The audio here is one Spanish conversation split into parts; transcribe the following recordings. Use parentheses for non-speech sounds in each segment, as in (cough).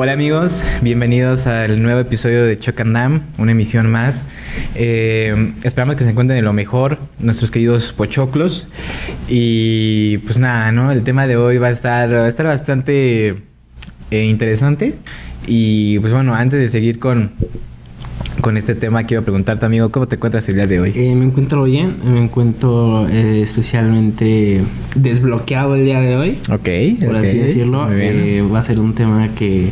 Hola amigos, bienvenidos al nuevo episodio de Choc and Dam, una emisión más. Eh, esperamos que se encuentren de lo mejor, nuestros queridos pochoclos. Y pues nada, ¿no? El tema de hoy va a estar, va a estar bastante eh, interesante. Y pues bueno, antes de seguir con, con este tema, quiero preguntarte, amigo, ¿cómo te encuentras el día de hoy? Eh, me encuentro bien, me encuentro eh, especialmente desbloqueado el día de hoy, Ok, por así decirlo. Eh, va a ser un tema que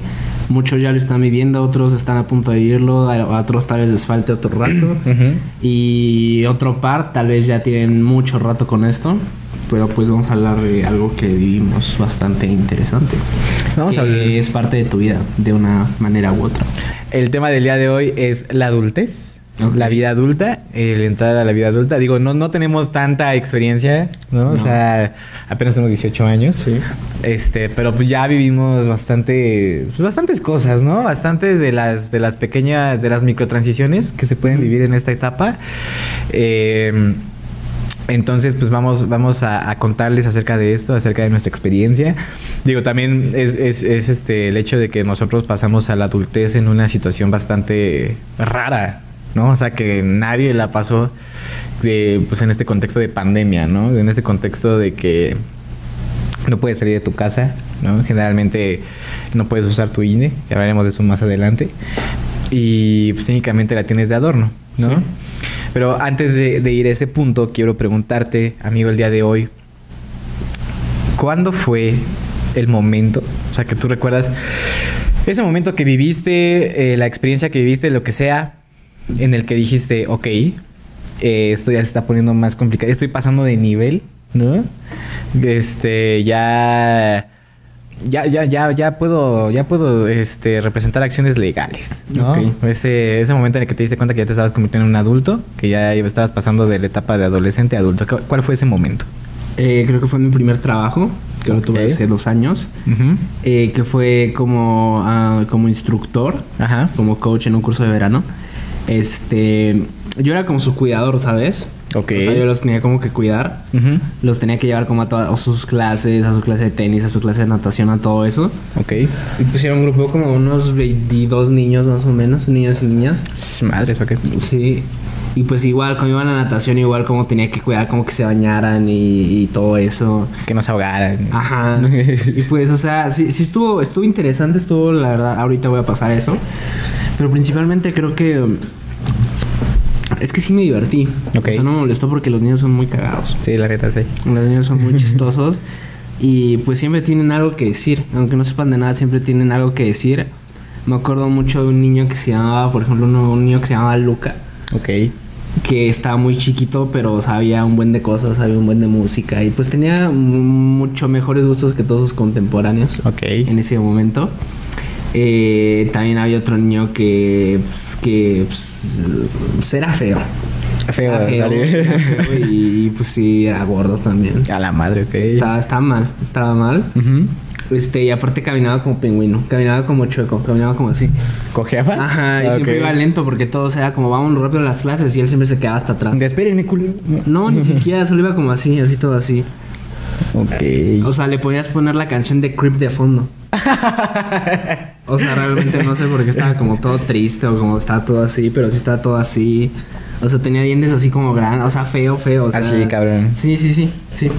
muchos ya lo están viviendo, otros están a punto de vivirlo, a a otros tal vez les falte otro rato. (clears throat) Ujú. Y otro par tal vez ya tienen mucho rato con esto. Pero pues vamos a hablar de algo que vivimos bastante interesante. Vamos a que hablar- es parte de tu vida, de una manera u otra. El tema del día de hoy es la adultez. La vida adulta, el entrar a la vida adulta. Digo, no, no tenemos tanta experiencia, ¿no? O No. sea, apenas tenemos 18 años. Sí. Este, pero pues ya vivimos bastante, pues, bastantes cosas, ¿no? Bastantes de las, de las pequeñas, de las microtransiciones que se pueden vivir en esta etapa. Eh, entonces, pues vamos, vamos a, contarles acerca de esto, acerca de nuestra experiencia. Digo, también es, es- es, este el hecho de que nosotros pasamos a la adultez en una situación bastante rara, ¿no? O sea, que nadie la pasó de, pues en este contexto de pandemia, ¿no? En este contexto de que no puedes salir de tu casa, ¿no? Generalmente no puedes usar tu INE, ya hablaremos de eso más adelante. Y pues técnicamente la tienes de adorno, ¿no? Sí. Pero antes de, ir a ese punto, quiero preguntarte, amigo, el día de hoy, ¿cuándo fue el momento? O sea, que tú recuerdas ese momento que viviste, eh, la experiencia que viviste, lo que sea, en el que dijiste, ok, eh, esto ya se está poniendo más complicado, estoy pasando de nivel, ¿no? Este, ya... Ya, ya, ya, ya puedo, ya puedo este, representar acciones legales, ¿no? Ese, ese momento en el que te diste cuenta que ya te estabas convirtiendo en un adulto, que ya estabas pasando de la etapa de adolescente a adulto. ¿Cu- ¿Cuál fue ese momento? Eh, creo que fue mi primer trabajo, que lo tuve hace dos años, eh, que fue como, ah, como instructor, Ajá. como coach en un curso de verano. Este, yo era como su cuidador, ¿sabes? Ok. O sea, yo los tenía como que cuidar. Los tenía que llevar como a todas sus clases, a su clase de tenis, a su clase de natación, a todo eso. Ok. Y pusieron un grupo como unos 22 niños más o menos, niños y niñas. Sí, Madres, ok. Sí. Y pues igual, cuando iban a natación, igual como tenía que cuidar como que se bañaran y, y todo eso. Que no se ahogaran. Ajá. (laughs) y pues, o sea, sí, sí estuvo, estuvo interesante, estuvo, la verdad, ahorita voy a pasar eso. Pero principalmente creo que... Es que sí me divertí. Ok. O sea, no me molestó porque los niños son muy cagados. Sí, la neta, sí. Los niños son muy (laughs) chistosos. Y pues siempre tienen algo que decir. Aunque no sepan de nada, siempre tienen algo que decir. Me acuerdo mucho de un niño que se llamaba, por ejemplo, uno- un niño que se llamaba Luca Ok. que estaba muy chiquito, pero sabía un buen de cosas, sabía un buen de música y pues tenía mu- mucho mejores gustos que todos sus contemporáneos Ok. en ese momento. Eh, también había otro niño que, pues, que pues, era feo. Feo, Era feo, salió. era feo y, y, pues sí, era gordo también. A la madre, ok. Estaba, estaba mal, estaba mal. Este, y aparte caminaba como pingüino, caminaba como chueco, caminaba como así. ¿Cojeaba? Ajá, y Ok. siempre iba lento porque todos era como vamos rápido a las clases y él siempre se quedaba hasta atrás. Espérenme, culo. No, ni (laughs) siquiera, solo iba como así, así todo así. Ok. O sea, le podías poner la canción de Creep de fondo. (laughs) O sea, realmente no sé por qué estaba como todo triste o como estaba todo así, pero sí estaba todo así. O sea, tenía dientes así como grandes, o sea, feo, feo. o sea- Así, cabrón. Sí, sí, sí, sí.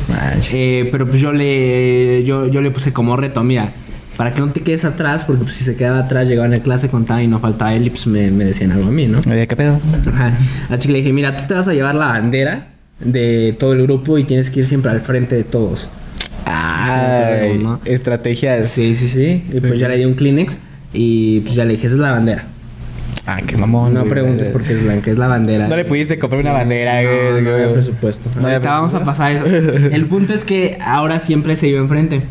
Eh, pero pues yo le, yo, yo le puse como reto, mira, para que no te quedes atrás, porque pues si se quedaba atrás, llegaba en clase, contaba y no faltaba él y pues me, me decían algo a mí, ¿no? Oye, ¿qué pedo? Ajá. Así que le dije, mira, tú te vas a llevar la bandera de todo el grupo y tienes que ir siempre al frente de todos. Ay, ¿no? estrategias. Sí, sí, sí. Y pues ya le di un Kleenex y pues ya le dije, esa es la bandera. Ah, qué mamón. No güey. preguntes por qué es blanca, es la bandera. No le pudiste comprar una bandera, No, güey. no había presupuesto. No había Ahorita vamos a pasar eso. El punto es que ahora siempre se iba enfrente.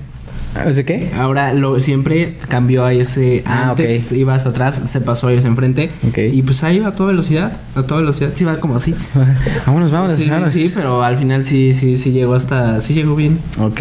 ¿O sea qué? Ahora lo siempre cambió a ese. Ah, antes ok. iba hasta atrás, se pasó a irse enfrente. Ok. Y pues ahí iba a toda velocidad. A toda velocidad. Sí, iba como así. (laughs) Vámonos, vámonos, Sí, vámonos. sí, pero al final sí, sí, sí llegó hasta. Sí llegó bien. Ok.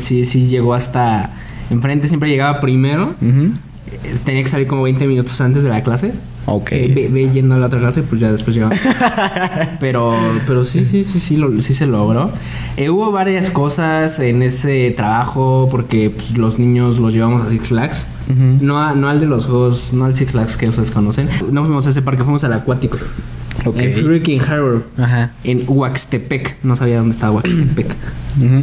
Sí, sí llegó hasta. Enfrente siempre llegaba primero. Eh, Tenía que salir como 20 minutos antes de la clase. Ok. Eh, ve, ve yendo a la otra clase, pues ya después llegaba. (laughs) pero, pero sí, sí, sí, sí, lo- sí se logró. Eh, hubo varias cosas en ese trabajo porque pues, los niños los llevamos a Six Flags. No, a- no al de los juegos, no al Six Flags que ustedes conocen. No fuimos a ese parque, fuimos al acuático. Ok. En Hurricane Harbor. Ajá. En Huaxtepec. No sabía dónde estaba Huaxtepec.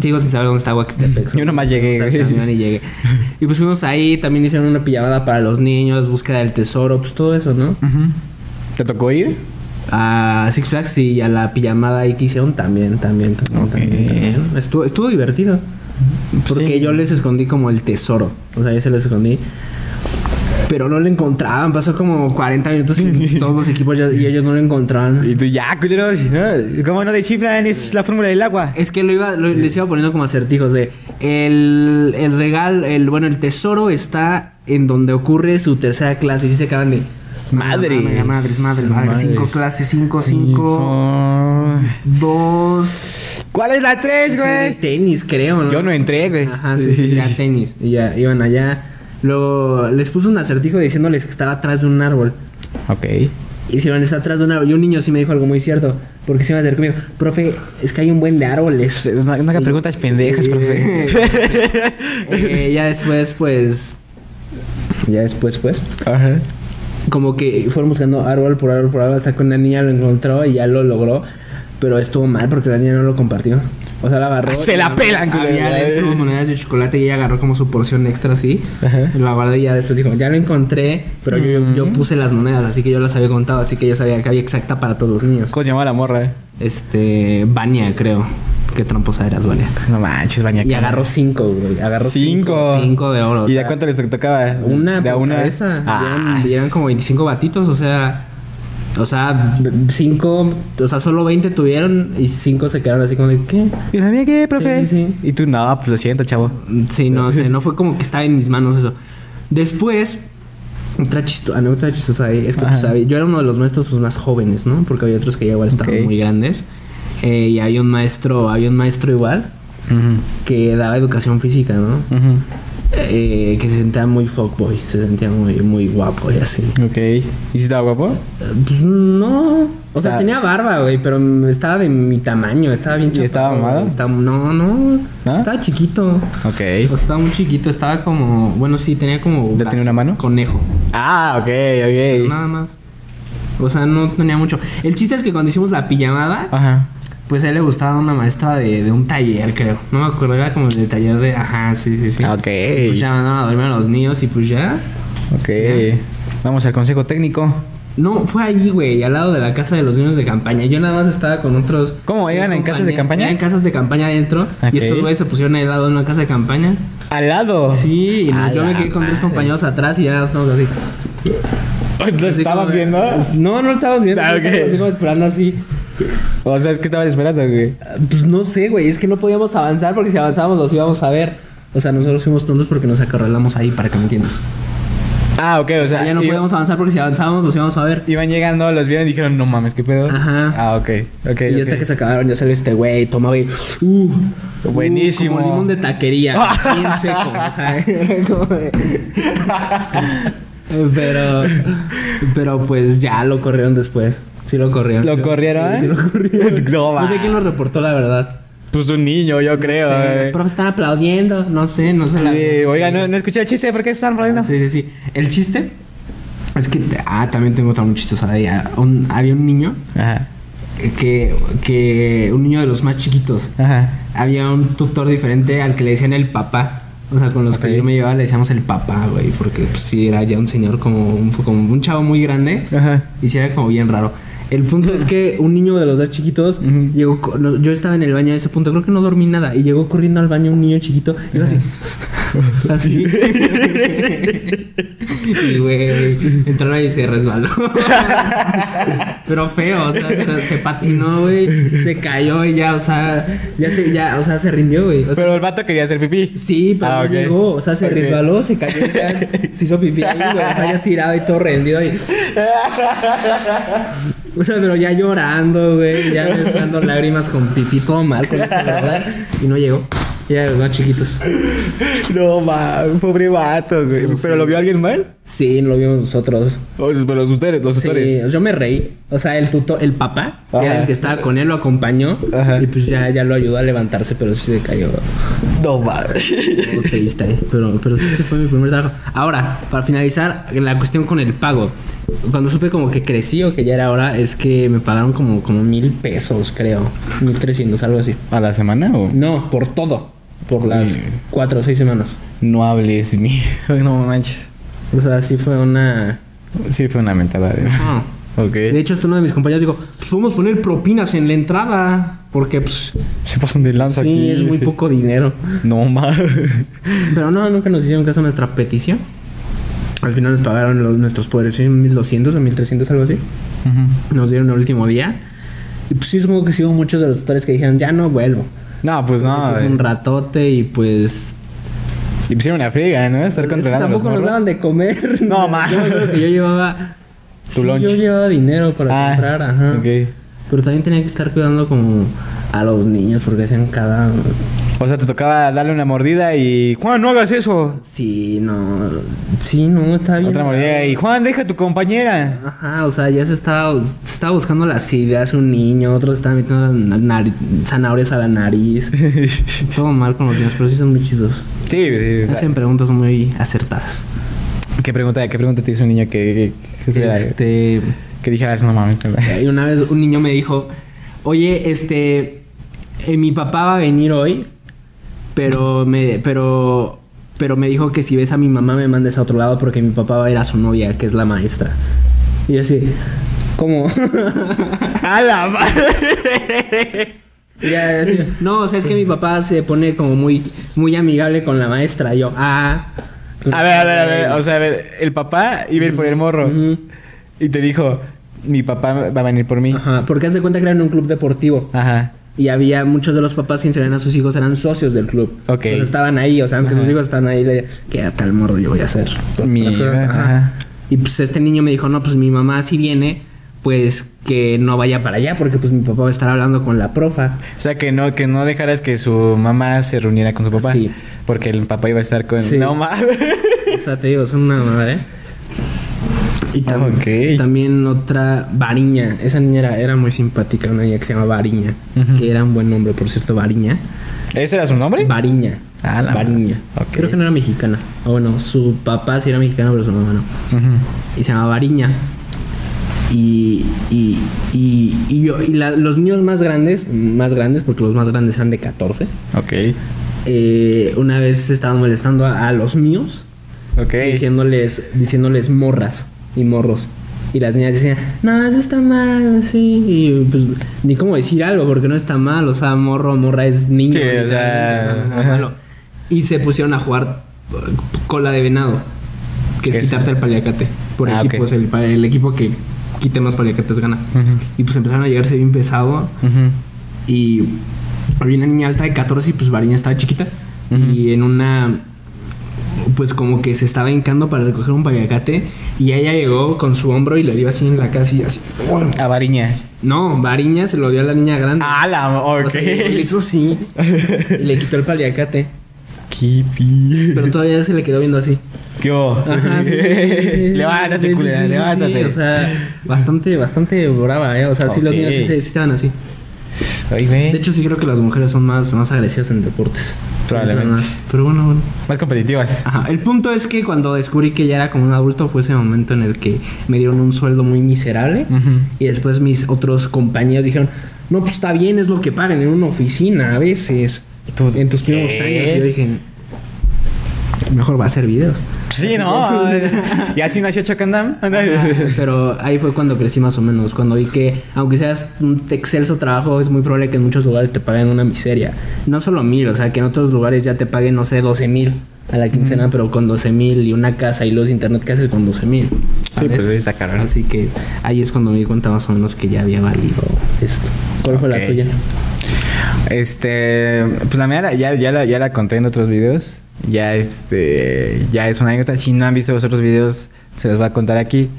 Sigo sin saber dónde está Huaxtepec. Yo nomás llegué, camión y llegué. (laughs) Y pues fuimos ahí, también hicieron una pijamada para los niños, búsqueda del tesoro, pues todo eso, ¿no? Ujú. ¿Te tocó ir? A Six Flags y a la pijamada ahí que hicieron también, también, también, también, también. Estuvo, estuvo divertido. Porque Sí. yo les escondí como el tesoro. O sea, yo se les escondí. Pero no lo encontraban. Pasó como 40 minutos y (laughs) todos los equipos ya- y ellos no lo encontraban. Y tú, ya, culeros, ¿no? ¿Cómo no descifran? Es la fórmula del agua. Es que lo iba, lo- les iba poniendo como acertijos de el, el regalo, el bueno, el tesoro está en donde ocurre su tercera clase. Y sí se acaban de. Madres, madres, madres, Madres. Cinco clases, cinco, cinco, Hijo. dos. ¿Cuál es la tres, De güey? tenis, creo, ¿no? Yo no entré, güey. Ajá, sí, sí, ya (laughs) tenis. Y ya iban allá. Luego les puso un acertijo diciéndoles que estaba atrás de un árbol. Ok. Hicieron está atrás de un árbol. Y un niño sí me dijo algo muy cierto. Porque se me acercó y me dijo, profe, es que hay un buen de árboles. No, no haga preguntas pendejas, profe. (laughs) Eh, ya después, pues. Ya después, pues. Ajá. Como que fueron buscando árbol por árbol por árbol hasta que una niña lo encontró y ya lo logró. Pero estuvo mal porque la niña no lo compartió. O sea, la agarró. Ah, se la pelan, culero. Había dentro monedas de chocolate y ella agarró como su porción extra así. Ajá. Y la guardó y ya después dijo, ya lo encontré, pero yo, yo, yo Mm. puse las monedas, así que yo las había contado, así que yo sabía que había exacta para todos los niños. ¿Cómo se llama la morra? Este, Vania, creo. Qué tramposa eras, Vania. No manches, baña. Y agarró cinco, güey. Agarró cinco. cinco. Cinco de oro. o ¿Y de sea, cuánto les tocaba? Una de a por una. cabeza. Ah, como 25 batitos, o sea... O sea, cinco... O sea, solo 20 tuvieron y cinco se quedaron así como de... ¿Qué? ¿Y la mía qué, profe? Sí, sí, Y tú, no, pues lo siento, chavo. Sí, no sé. (laughs) No fue como que estaba en mis manos eso. Después... Otra chistosa, anécdota chistosa ahí es que pues, Ajá. había- yo era uno de los maestros pues, más jóvenes, ¿no? Porque había otros que ya igual estaban muy grandes. Eh, y había un maestro, había un maestro igual que daba educación física, ¿no? Ujú. Eh, que se sentía muy fuckboy, se sentía muy, muy guapo y así. Ok. ¿Y si estaba guapo? Pues no. O O sea, sea- tenía barba, güey, pero estaba de mi tamaño, estaba bien ¿Y estaba mamado? estaba- no, no. Estaba chiquito. Ok. O sea, estaba muy chiquito, estaba como. Bueno, sí, tenía como. ¿Ya tenía una mano? Conejo. Ah, ok, ok. Nada más. O sea, no tenía mucho. El chiste es que cuando hicimos la pijamada, Ajá. Pues a él le gustaba una maestra de, de un taller, creo. No me acuerdo, era como de taller de. Ajá, sí, sí, sí. Ok. Pues ya mandaron a dormir a los niños y pues ya. Ok. Vamos al consejo técnico. No, fue allí, güey, al lado de la casa de los niños de campaña. Yo nada más estaba con otros. ¿Cómo? ¿Iban tres en casas de campaña? Eran en casas de campaña adentro. Y estos güeyes se pusieron al lado de una casa de campaña. ¿Al lado? Sí, y A yo me quedé con tres compañeros atrás y ya estábamos así. ¿Lo estaban viendo? No, no lo estábamos viendo. Ah, ok. estábamos así como esperando así. O sea, es que estaban esperando, güey. Pues no sé, güey. Es que no podíamos avanzar porque si avanzábamos los íbamos a ver. O sea, nosotros fuimos tontos porque nos acorralamos ahí, para que me entiendas. Ah, ok, o sea, ya no iba- podíamos avanzar porque si avanzábamos los íbamos a ver. iban llegando, los vieron y dijeron, no mames, ¿qué pedo? Ajá. Ah, ok, ok. y hasta que se acabaron, ya salió este güey, tomaba y. Uh, Buenísimo. uh, como limón de taquería. (laughs) bien seco, o sea, era como de- (laughs) pero. Pero pues ya lo corrieron después. Sí lo corrieron. ¿Lo corrieron? Sí, sí lo corrieron. (laughs) No, No sé quién lo reportó, la verdad. Pues un niño, yo creo. Sí, güey. el profe están aplaudiendo. No sé, no sé. la- Sí, oiga, no, no escuché el chiste, ¿por qué están aplaudiendo? Sí, sí, sí. El chiste es que. Ah, también tengo otra muy chistosa de ahí. Ah, un- había un niño Ajá, que, que. Un niño de los más chiquitos. ajá. había un tutor diferente al que le decían el papá. O sea, con los que yo me llevaba le decíamos el papá, güey. Porque pues, sí era ya un señor como un, como un chavo muy grande. Ajá. Y sí era como bien raro. El punto es que un niño de los dos chiquitos llegó. yo estaba en el baño a ese punto, creo que no dormí nada. Y llegó corriendo al baño un niño chiquito. Y yo así. así. (laughs) y güey, entró y se resbaló. (laughs) Pero feo, o sea, se, se patinó, güey. Se cayó y ya, o sea, ya se, ya, o sea, se rindió, güey. O sea, Pero el vato quería hacer pipí. Sí, pero Ah, no llegó. O sea, se resbaló, se cayó y ya se (laughs) se hizo pipí ahí, güey. O sea, ya tirado y todo rendido ahí. O sea, pero ya llorando, güey. Ya mezclando lágrimas con pipí, todo mal con eso, ¿verdad? Y no llegó. Ya los más chiquitos. No, ma, pobre vato, güey. No ¿Pero lo vio alguien mal? Sí, lo vimos nosotros. Pero los ustedes, los Sí, tutores. yo me reí. O sea, el tutor, el papá, que era el que estaba con él, lo acompañó. Ajá. Y pues ya, ya lo ayudó a levantarse, pero sí se cayó. No, ma. (laughs) Todo triste. Pero, pero sí, ese fue mi primer trabajo. Ahora, para finalizar, la cuestión con el pago. Cuando supe como que crecí o que ya era hora, es que me pagaron como, como mil pesos, creo. Mil trescientos, algo así. ¿A la semana o...? No, por todo. Por las cuatro o seis semanas. No hables, (laughs) mi... No manches. O sea, sí fue una... Sí, fue una mentada de... (laughs) Ok. De hecho, hasta uno de mis compañeros dijo, pues podemos poner propinas en la entrada. Porque, pues, Se pasan de lanza sí, aquí. es muy (laughs) poco dinero. No, ma. Pero no, nunca nos hicieron caso a nuestra petición. Al final nos pagaron los, nuestros poderes, ¿sí? 1200 o 1300, algo así. Nos dieron el último día. Y pues sí, supongo que sí hubo muchos de los tutores que dijeron, ya no vuelvo. No, pues no. Fue eh. un ratote y pues... Y pusieron una friega, ¿no? Estar Es que controlando a los tampoco nos daban de comer. (laughs) No, ma. Yo que yo llevaba... (laughs) Tu sí, lunch. yo llevaba dinero para Ah, comprar, ajá. ok. Pero también tenía que estar cuidando como a los niños porque hacían cada... O sea, te tocaba darle una mordida y... Juan, no hagas eso. Sí, no... Sí, no, está bien. Otra mordida y... Juan, deja a tu compañera. Ajá, o sea, ya se estaba, se estaba buscando las ideas un niño, otro se estaba metiendo zanahorias a la nariz. (laughs) Todo mal con los niños, pero sí son muy chidos. Sí, sí. Hacen preguntas muy acertadas. ¿Qué pregunta, qué pregunta te hizo un niño que, que, que Este, que dijeras, no mames? y una vez un niño me dijo, oye, este, eh, mi papá va a venir hoy, pero me, pero, pero me dijo que si ves a mi mamá me mandes a otro lado porque mi papá va a ir a su novia, que es la maestra. Y yo así, ¿cómo? (laughs) ¡A la madre! Y ya, así, no, o sea, es que mi papá se pone como muy, muy amigable con la maestra. Y yo, ah. A ver, a ver, a ver. O sea, a ver, el papá iba a ir por el morro. Y te dijo, mi papá va a venir por mí. Ajá, porque haz de cuenta que era en un club deportivo. Ajá. Y había muchos de los papás que inscribían a sus hijos, eran socios del club. Ok. Entonces estaban ahí, o sea, aunque Ajá. sus hijos estaban ahí, le ¿qué a tal morro yo voy a hacer? Mi- cosas, ajá. Y pues este niño me dijo, no, pues mi mamá si viene, pues que no vaya para allá, porque pues mi papá va a estar hablando con la profa. O sea, que no, que no dejaras que su mamá se reuniera con su papá. Sí. Porque el papá iba a estar con... Sí. No mames. O sea, te digo, son una madre. Y tam- también otra, Variña. Esa niña era, era muy simpática, una niña que se llama Variña. Ujú. Que era un buen nombre, por cierto, Variña. ¿Ese era su nombre? Variña. Ah, la Variña. madre. Ok. Creo que no era mexicana. O bueno, su papá sí era mexicano, pero su mamá no. Y se llama Variña. Y, y, y, y yo, y la- los niños más grandes, más grandes, porque los más grandes eran de 14, Ok. eh, una vez estaban molestando a, a los míos Ok. diciéndoles, diciéndoles morras y morros. Y las niñas decían, no, eso está mal, sí. Y pues ni cómo decir algo, porque no está mal. O sea, morro morra es niño. Sí, o sea, no, malo. Y se pusieron a jugar eh, cola de venado, que es ¿Qué es quitarte el paliacate. Por Ah, equipos, el, equipo que quite más paliacates gana. Y pues empezaron a llegarse bien pesado. Ujú. Y había una niña alta de 14 y pues Variña estaba chiquita. Y en una. Pues como que se estaba hincando para recoger un payacate. Y ella llegó con su hombro y le dio así en la cara, así. así. A Variña. No, Variña se lo dio a la niña grande. Ah, la... O Ok. sea, le hizo sí. y le quitó el paliacate. Kipi. Pero todavía se le quedó viendo así. ¿Qué hubo? Ajá, sí, levántate, sí, culera, levántate. o sea, bastante, bastante brava, ¿eh? O sea, sí, los niños sí estaban así. Ay, güey. De hecho, sí creo que las mujeres son más, más agresivas en deportes. Probablemente. Más. Pero bueno, bueno. Más competitivas. Ajá. El punto es que cuando descubrí que ya era como un adulto fue ese momento en el que me dieron un sueldo muy miserable. Ujú. Y después mis otros compañeros dijeron, no, pues está bien, es lo que pagan en una oficina a veces. ¿Tú en tus primeros años. Y yo dije, mejor va a hacer videos. (laughs) Sí, ¿no? (laughs) y así nació Chocandam. Pero ahí fue cuando crecí más o menos. Cuando vi que, aunque seas un excelso trabajo, es muy probable que en muchos lugares te paguen una miseria. No solo mil, o sea, que en otros lugares ya te paguen, no sé, 12 mil a la quincena, pero con 12 mil y una casa y luz internet, ¿qué haces con 12 mil? Sí, pues sí, está cabrón. Así que ahí es cuando me di cuenta más o menos que ya había valido esto. ¿Cuál fue la tuya? Este, pues la mía la- ya, ya, la, ya la conté en otros videos. Ya este, ya es una anécdota. Si no han visto los otros videos, se los voy a contar aquí.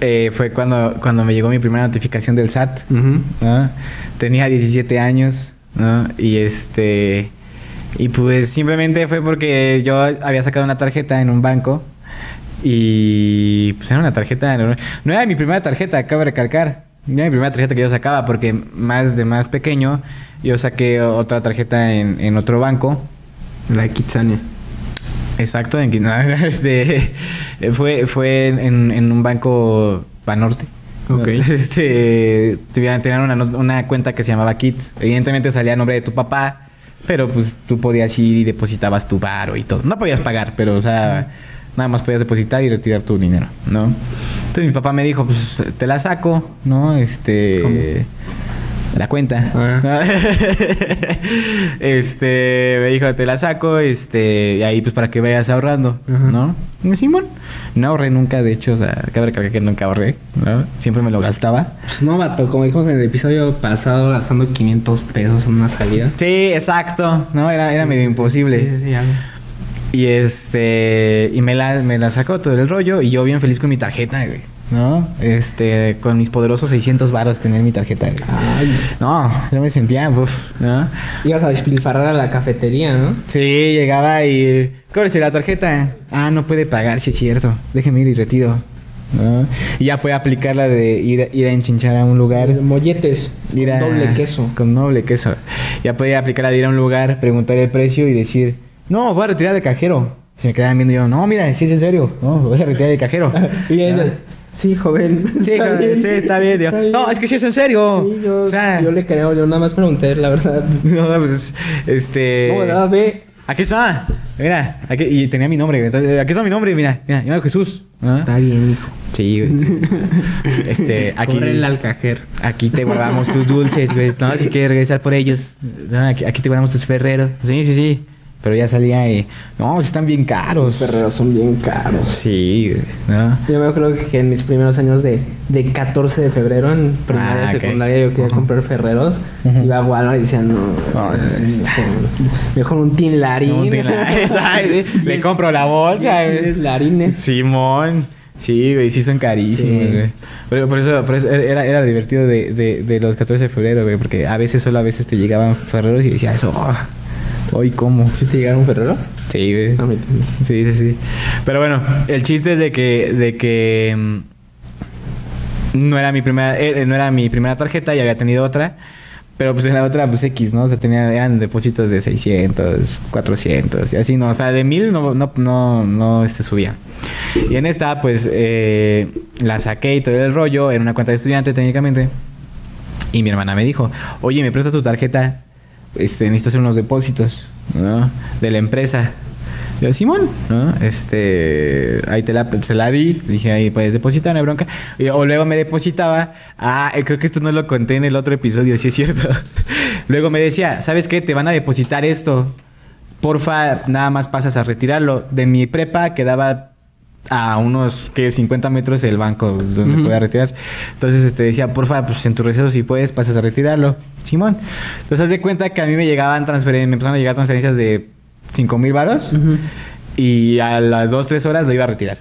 Eh, fue cuando, cuando me llegó mi primera notificación del SAT. Tenía 17 años, ¿no? Y este, Y pues simplemente fue porque yo había sacado una tarjeta en un banco y pues era una tarjeta, no, no era mi primera tarjeta, acabo de recalcar. Era mi primera tarjeta que yo sacaba porque más de más pequeño yo saqué otra tarjeta en, en otro banco. La de Kitsania. Exacto, en Quintana. (laughs) Este, fue fue en, en un banco Banorte. Ok. (laughs) Este, tenían una, una cuenta que se llamaba Kids. Evidentemente salía a nombre de tu papá, pero pues tú podías ir y depositabas tu varo y todo. No podías pagar, pero o sea, nada más podías depositar y retirar tu dinero, ¿no? Entonces mi papá me dijo, pues te la saco, ¿no? Este... ¿Cómo? La cuenta. Ah. (laughs) este, me dijo, te la saco, este, y ahí pues para que vayas ahorrando. ¿no? Simón, no ahorré nunca, de hecho, o sea, cabe recalcar que nunca ahorré, ¿no? Siempre me lo gastaba. Pues no, vato, como dijimos en el episodio pasado, gastando 500 pesos en una salida. Sí, exacto, ¿no? Era, era medio imposible. Sí, sí, sí, algo. Y este, y me la, me la sacó todo el rollo y yo bien feliz con mi tarjeta, güey, ¿no? Este, con mis poderosos 600 varos tener mi tarjeta. Ay, No, yo me sentía, ¿no? ibas a despilfarrar a la cafetería, ¿no? Sí, llegaba y... Cóbrese la tarjeta. Ah, no puede pagar, sí es cierto. Déjeme ir y retiro. ¿no? Y ya puede aplicar la de ir, ir a enchinchar a un lugar. Molletes, Ir a- doble queso. Con doble queso. Ya podía aplicar la de ir a un lugar, preguntar el precio y decir, no, voy a retirar de cajero. Se me quedaban viendo y yo, no, mira, sí es en serio. No, voy a retirar de cajero. (laughs) Y ella, Ah. Sí, joven. Sí, joven, sí, está bien. Yo, no, es que sí es en serio. Sí, yo, O sea, yo le creo, yo nada más pregunté, la verdad. (laughs) No, pues, este... Ve. Aquí está. Mira, aquí, y tenía mi nombre. Entonces, aquí está mi nombre, mira. Mira, llamo Jesús. ¿Ah? Está bien, hijo. Sí, güey. sí. (laughs) Este, aquí, Córrele al cajero. aquí te guardamos tus dulces, güey. No, si quieres regresar por ellos. No, aquí, aquí te guardamos tus ferreros. Sí, sí, sí. Pero ya salía y... No, sí están bien caros. Los ferreros son bien caros. Sí. ¿no? Yo me acuerdo que en mis primeros años de, de 14 de febrero, en primaria Ah, y secundaria, yo quería comprar ferreros. Ujú. Iba a Walmart y decía, no, No, mejor, un tin larín. No, la- ¿sabes? Le compro la bolsa, larines. Simón. Sí, güey, sí son carísimos, Sí. güey. Pero por eso, por eso era, era divertido de, de, de los 14 de febrero, güey, porque a veces solo a veces te llegaban ferreros y decía eso, oh, hoy cómo. ¿Sí te llegaron ferreros? Sí, güey. A mí también. Sí, sí, sí. Pero bueno, el chiste es de que, de que mm, no era mi primera, eh, no era mi primera tarjeta, ya había tenido otra. Pero pues en la otra, pues X, ¿no? O sea, tenía, eran depósitos de 600, 400 y así, ¿no? O sea, de 1000 no, no, no, no este, subía. Y en esta, pues, eh, la saqué y todo el rollo, en una cuenta de estudiante técnicamente. Y mi hermana me dijo, oye, ¿me prestas tu tarjeta? Este, hacer unos depósitos, ¿no? De la empresa. Yo, Simón, ¿no? Este, ahí te la, se la di, dije, ahí puedes depositar, no bronca. Y- o luego me depositaba, ah, eh, creo que esto no lo conté en el otro episodio, sí es cierto. (laughs) luego me decía, ¿sabes qué? Te van a depositar esto. Porfa, nada más pasas a retirarlo. De mi prepa quedaba a unos que 50 metros del banco donde Ujú. podía retirar. Entonces este decía, porfa, pues en tu receso si puedes, pasas a retirarlo. Simón. Entonces haz de cuenta que a mí me llegaban transferencias, me empezaron a llegar transferencias de 5 mil varos y a las 2, 3 horas lo iba a retirar.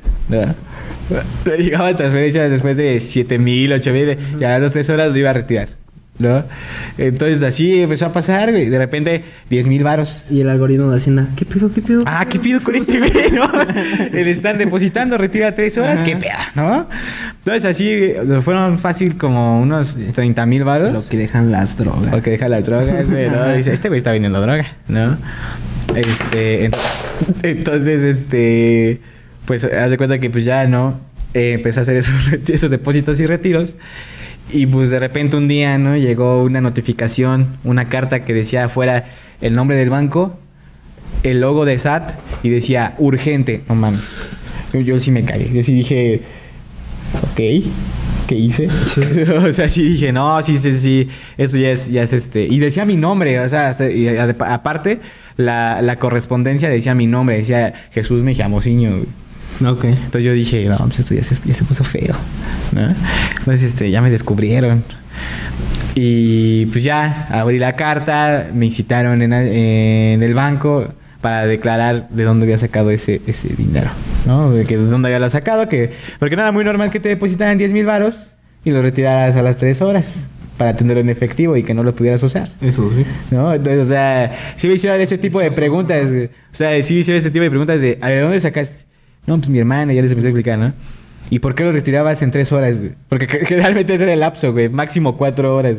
Le llegaban transferencias después de 7 mil, 8 mil y a las 2, 3 horas lo iba a retirar. ¿No? Entonces así empezó a pasar, güey. De repente 10 mil varos. Y el algoritmo de Hacienda, ¿qué pido, qué pido? Ah, ¿qué pido con este güey, no? (laughs) Le están depositando, retira tres horas, Ajá. qué peda, ¿no? Entonces así fueron fácil como unos 30 mil varos. Lo que dejan las drogas. Porque deja las drogas, güey, ¿no? Dice, este güey está vendiendo droga, ¿no? Este, ent- entonces, este, pues, haz de cuenta que pues ya, ¿no? Eh, empecé a hacer esos, (laughs) esos depósitos y retiros. Y pues de repente un día, ¿no? Llegó una notificación, una carta que decía afuera el nombre del banco, el logo de SAT y decía urgente. No mames. Yo, yo sí me caí. Yo sí dije, ok, ¿qué hice? (laughs) o sea, sí dije, no, sí, sí, sí, eso ya es, ya es este. Y decía mi nombre, o sea, y aparte, la, la correspondencia decía mi nombre, decía Jesús Mejiamosiño. güey. Ok. Entonces yo dije, no, pues esto ya se, ya se puso feo. ¿no? Entonces, este, ya me descubrieron. Y pues ya, abrí la carta, me incitaron en, en el banco para declarar de dónde había sacado ese, ese dinero, ¿no? De que de dónde había lo sacado, que... Porque era muy normal que te depositaran 10 mil varos y lo retiraras a las 3 horas, para tenerlo en efectivo y que no lo pudieras usar. Eso sí. ¿No? Entonces, o sea, sí me hicieron ese tipo de preguntas. O sea, sí me hicieron ese tipo de preguntas de, a ver, ¿dónde sacaste? No, pues mi hermana, ya les empecé a explicar, ¿no? ¿Y por qué lo retirabas en tres horas? güey? Porque ge- (laughs) generalmente ese era el lapso, güey, máximo cuatro horas.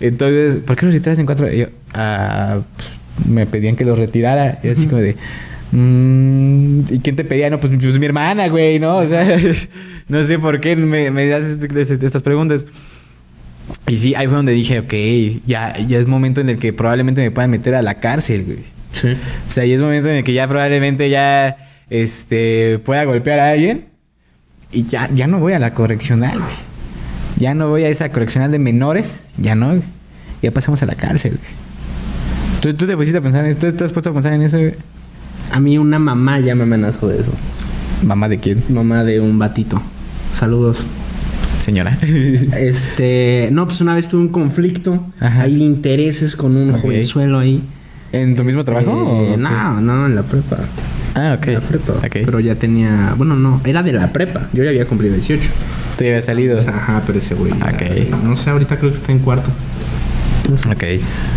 Entonces, ¿por qué lo retirabas en cuatro horas? Y yo, ah, pues, me pedían que lo retirara. Y así como de, "Mm, ¿y quién te pedía? No, pues, pues mi hermana, güey, ¿no? O sea, (laughs) no sé por qué me, me haces este- este- estas preguntas. Y sí, ahí fue donde dije, ok, ya, ya es momento en el que probablemente me puedan meter a la cárcel, güey. Sí. O sea, y es momento en el que ya probablemente ya este pueda golpear a alguien y ya, ya no voy a la correccional, güey. Ya no voy a esa correccional de menores, ya no, güey. Ya pasamos a la cárcel, güey. ¿Tú, tú te pusiste a pensar en eso? ¿Tú te has puesto a pensar en eso, güey? A mí una mamá ya me amenazó de eso. ¿Mamá de quién? Mamá de un batito. Saludos. Señora. (laughs) Este, no, pues una vez tuve un conflicto. Ajá. Hay intereses con un Ok. jovenzuelo ahí. ¿En tu mismo trabajo? Eh, o no, no, en la prepa. Ah, ok. En la prepa. Ok. Pero ya tenía. Bueno, no, era de la prepa. Yo ya había cumplido 18. Tú ya habías salido. Ajá, pero ese güey. ya- Ok. No sé, ahorita creo que está en cuarto. No sé. Ok.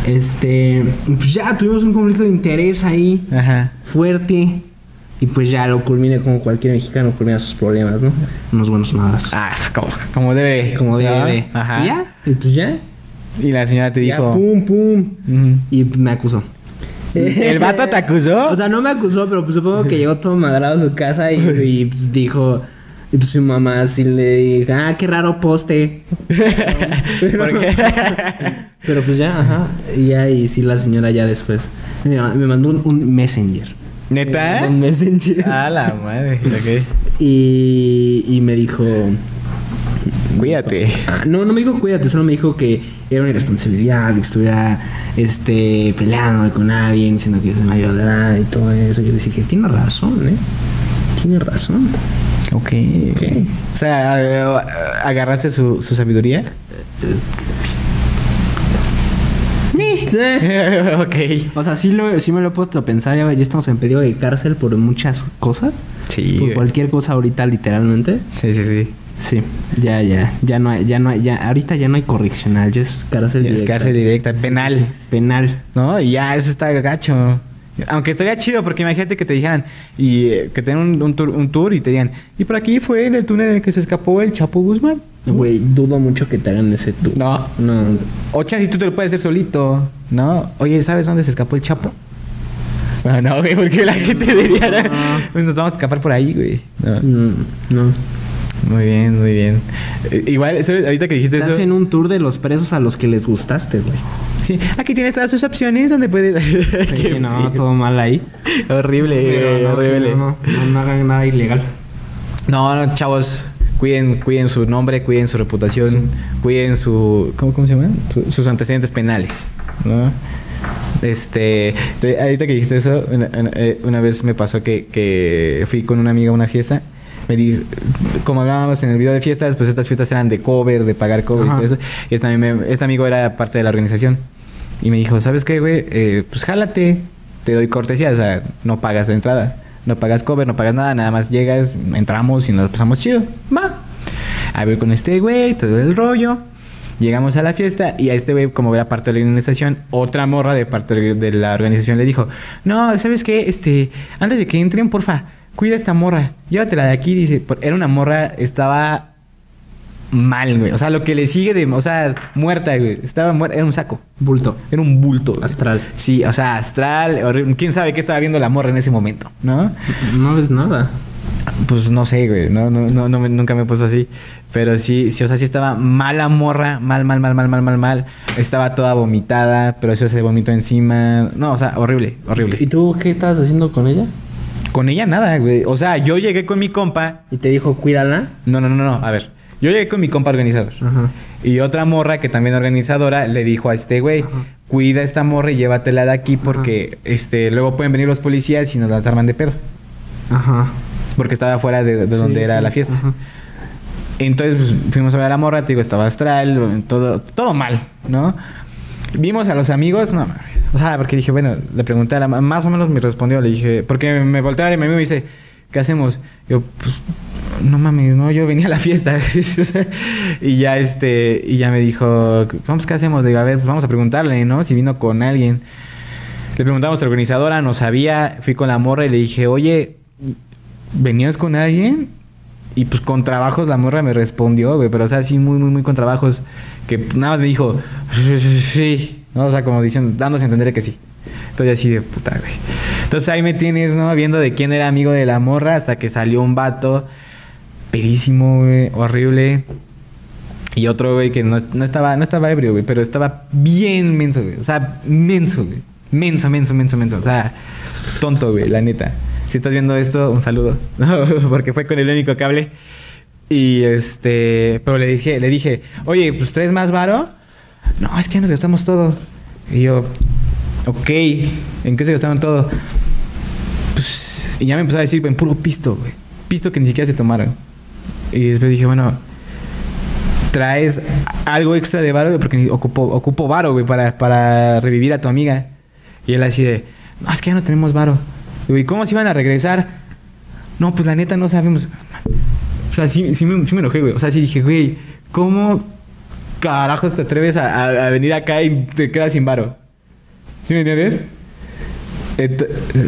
Este. Pues ya tuvimos un conflicto de interés ahí. Ajá. Fuerte. Y pues ya lo culminé como cualquier mexicano culmina sus problemas, ¿no? Unos buenos nada. Ah, como, como debe. Como debe. ¿no? Ajá. Y ya. Y pues ya. Y la señora te Ya, dijo. pum, pum. Y me acusó. ¿El vato te acusó? O sea, no me acusó, pero pues supongo que llegó todo madrado a su casa y, y, pues dijo. Y pues su mamá así le dijo, ah, qué raro poste. (laughs) pero, ¿Por qué? (laughs) pero pues ya, ajá. Y ya, y sí, la señora ya después me, me mandó un, un messenger. ¿Neta? Un messenger. A la madre. Ok. (laughs) Y, y me dijo. Cuídate. Ah, no, no me dijo cuídate, solo me dijo que era una irresponsabilidad, que estuviera este, peleando con alguien, diciendo que es de mayor de edad y todo eso. Yo le dije, tiene razón, ¿eh? Tiene razón. Ok. Ok. O sea, agarraste su, su sabiduría. (laughs) ok. O sea, sí, lo, sí me lo a pensar, ya, ya estamos en pedido de cárcel por muchas cosas. Sí. por cualquier cosa ahorita, literalmente. Sí, sí, sí. Sí, ya, ya, ya no hay, ya no hay, ya, ahorita ya no hay correccional, ya es cárcel Es directa. cárcel directa, penal. Sí, penal. ¿No? Y ya, eso está gacho. Aunque estaría chido, porque imagínate que te dijeran, y eh, que tengan un, un tour, un tour y te digan, y por aquí fue en el túnel en el que se escapó el Chapo Guzmán. Güey, dudo mucho que te hagan ese tour. No. No. O chance si tú te lo puedes hacer solito, ¿no? Oye, ¿sabes dónde se escapó el Chapo? No, no, güey, porque la gente diría, No. pues nos vamos a escapar por ahí, güey. No. Mm, no. Muy bien, muy bien. Eh, igual, ¿sabes? ahorita que dijiste Te eso. hacen un tour de los presos a los que les gustaste, güey. Sí, aquí tienes todas sus opciones donde puedes. (laughs) Sí, no, todo mal ahí. Horrible, no, sí, horrible. no, no, no hagan nada ilegal. No, no, chavos, cuiden, cuiden su nombre, cuiden su reputación, cuiden su, ¿cómo, cómo se llama? Su- sus antecedentes penales, ¿no? Este, te- ahorita que dijiste eso, una, una- eh, una vez me pasó que, que fui con una amiga a una fiesta. Me como hablábamos en el video de fiestas, pues estas fiestas eran de cover, de pagar cover y Ajá. todo eso. Y este, amigo- este amigo era parte de la organización. Y me dijo, ¿sabes qué, güey? Eh, pues jálate, te doy cortesía, o sea, no pagas de entrada. No pagas cover, no pagas nada, nada más llegas, entramos y nos pasamos chido. Va. A ver con este güey, todo el rollo. Llegamos a la fiesta y a este güey, como era parte de la organización, otra morra de parte de la organización le dijo, no, ¿sabes qué? Este, antes de que entren, porfa, cuida esta morra, llévatela de aquí, dice, era una morra, estaba mal, güey. O sea, lo que le sigue de, o sea, muerta, güey. Estaba muerta, era un saco, Bulto. era un bulto. güey. Astral. Sí, o sea, astral, horrible. ¿Quién sabe qué estaba viendo la morra en ese momento, no? No ves nada. Pues no sé, güey. No, no, no, no nunca me he puesto así. Pero sí, sí, o sea, sí estaba mala morra. Mal, mal, mal, mal, mal, mal, mal. Estaba toda vomitada, pero eso se vomitó encima. No, o sea, horrible, ¿Y horrible. tú qué estabas haciendo con ella? Con ella nada, güey. O sea, yo llegué con mi compa. Y te dijo, cuídala. No, no, no, no. A ver. Yo llegué con mi compa organizador. Ajá. Y otra morra que también organizadora le dijo a este güey, cuida a esta morra y llévatela de aquí porque este luego pueden venir los policías y nos las arman de pedo. Ajá. Porque estaba fuera de, de donde Sí, era sí, la fiesta. ajá. Entonces pues, fuimos a ver a la morra, te digo, estaba astral, todo, todo mal, ¿no? Vimos a los amigos, no, o sea, porque dije, bueno, le pregunté a la más o menos me respondió, le dije, porque me volteaba y mi amigo me dice, ¿qué hacemos? Yo, pues, no mames, no, yo venía a la fiesta. (laughs) y ya este, y ya me dijo, vamos, ¿qué hacemos? Digo, a ver, pues vamos a preguntarle, ¿no? Si vino con alguien. Le preguntamos a la organizadora, no sabía, fui con la morra y le dije, oye, ¿venías con alguien? Y pues con trabajos la morra me respondió, güey, pero o sea, sí, muy, muy, muy con trabajos, que nada más me dijo, sí, ¿no? O sea, como diciendo, dándose a entender que sí. Entonces así de puta, güey. Entonces ahí me tienes, ¿no? Viendo de quién era amigo de la morra hasta que salió un vato pedísimo, güey, horrible. Y otro, güey, que no, no, estaba, no estaba ebrio, güey, pero estaba bien menso, güey. O sea, menso, güey. Menso, menso, menso, menso. O sea, tonto, güey, la neta. Si estás viendo esto, un saludo. (laughs) Porque fue con el único cable. Y este, pero le dije, le dije, oye, pues tres más varo. No, es que nos gastamos todo. Y yo, ok, ¿en qué se gastaron todo? Pues, y ya me empezó a decir, en puro pisto, güey. Pisto que ni siquiera se tomaron. Y después dije, bueno, traes algo extra de varo porque ocupo, ocupo varo, güey, para, para revivir a tu amiga. Y él así de, no, es que ya no tenemos varo. ¿Y cómo se iban a regresar? No, pues la neta no sabemos. O sea, sí, sí, me, sí me enojé, güey. O sea, sí dije, güey, ¿cómo carajos te atreves a, a, venir acá y te quedas sin varo? ¿Sí me entiendes?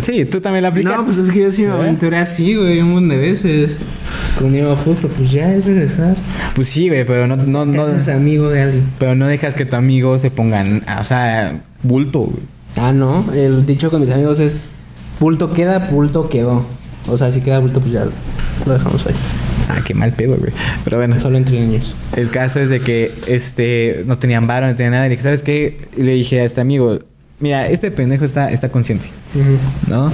sí, tú también la aplicas. No, pues es que yo sí me aventuré así, güey, un montón de veces. Con iba justo, pues ya es regresar. Pues sí, güey, pero no. no, no es amigo de alguien. Pero no dejas que tu amigo se pongan, o sea, bulto, güey. Ah, no. El dicho con mis amigos es: bulto queda, bulto quedó. O sea, si queda bulto, pues ya lo dejamos ahí. Ah, qué mal pedo, güey. Pero bueno. Solo entre niños. El caso es de que este no tenían varo, no tenían nada. Y dije, ¿sabes qué? le dije a este amigo, mira, este pendejo está, está consciente, ¿no?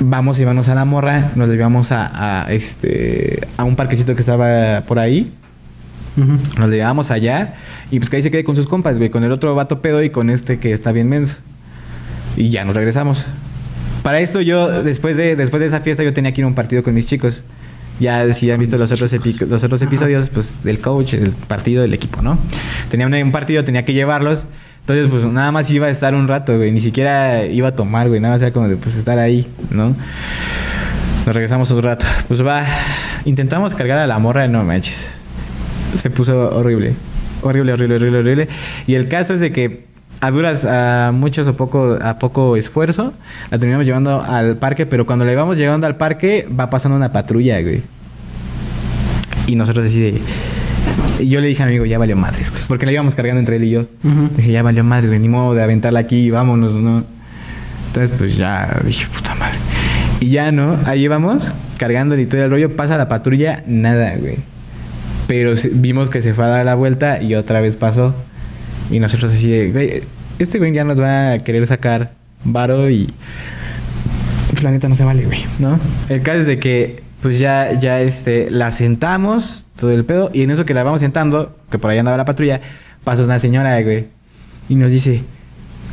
Vamos y vamos a la morra, nos llevamos a, a, este, a un parquecito que estaba por ahí. Nos llevamos allá y pues que ahí se quede con sus compas, güey, con el otro vato pedo y con este que está bien menso. Y ya nos regresamos. Para esto yo, después de, después de esa fiesta, yo tenía que ir a un partido con mis chicos. Ya si han visto los otros, los otros episodios, pues del coach, el partido, del equipo, ¿no? Tenía un partido, tenía que llevarlos. Entonces, pues nada más iba a estar un rato, güey. Ni siquiera iba a tomar, güey. Nada más era como de, pues, estar ahí, ¿no? Nos regresamos un rato. Pues va. Intentamos cargar a la morra, no manches. Se puso horrible. Horrible, horrible, horrible, horrible. Y el caso es de que a duras, a muchos o poco, a poco esfuerzo, la terminamos llevando al parque, pero cuando la íbamos llevando al parque, va pasando una patrulla, güey. Y nosotros decidimos y yo le dije a mi amigo, ya valió madres, güey. Porque la íbamos cargando entre él y yo. Dije, ya valió madres, güey. Ni modo de aventarla aquí, vámonos, ¿no? Entonces, pues ya dije, puta madre. Y ya, ¿no? Ahí íbamos, cargando y todo el rollo. Pasa la patrulla, nada, güey. Pero vimos que se fue a dar la vuelta y otra vez pasó. Y nosotros así güey, este güey ya nos va a querer sacar varo y... Pues la neta no se vale, güey, ¿no? El caso es de que, pues ya, ya, este, la sentamos, todo el pedo. Y en eso que la vamos sentando, que por ahí andaba la patrulla, pasó una señora, güey. Y nos dice,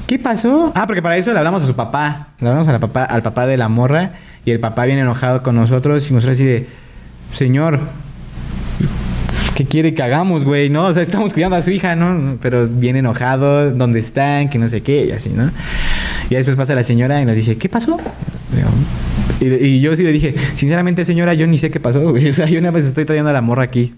¿qué pasó? Ah, porque para eso le hablamos a su papá. Le hablamos a papá, al papá de la morra. Y el papá viene enojado con nosotros. Y nosotros así de, señor, ¿qué quiere que hagamos, güey? ¿No? O sea, estamos cuidando a su hija, ¿no? Pero viene enojado, ¿dónde están? Que no sé qué, y así, ¿no? Y después pasa la señora y nos dice, ¿qué pasó? Y, yo sí le dije, sinceramente, señora, yo ni sé qué pasó, güey. (laughs) O sea, yo una vez estoy trayendo a la morra aquí.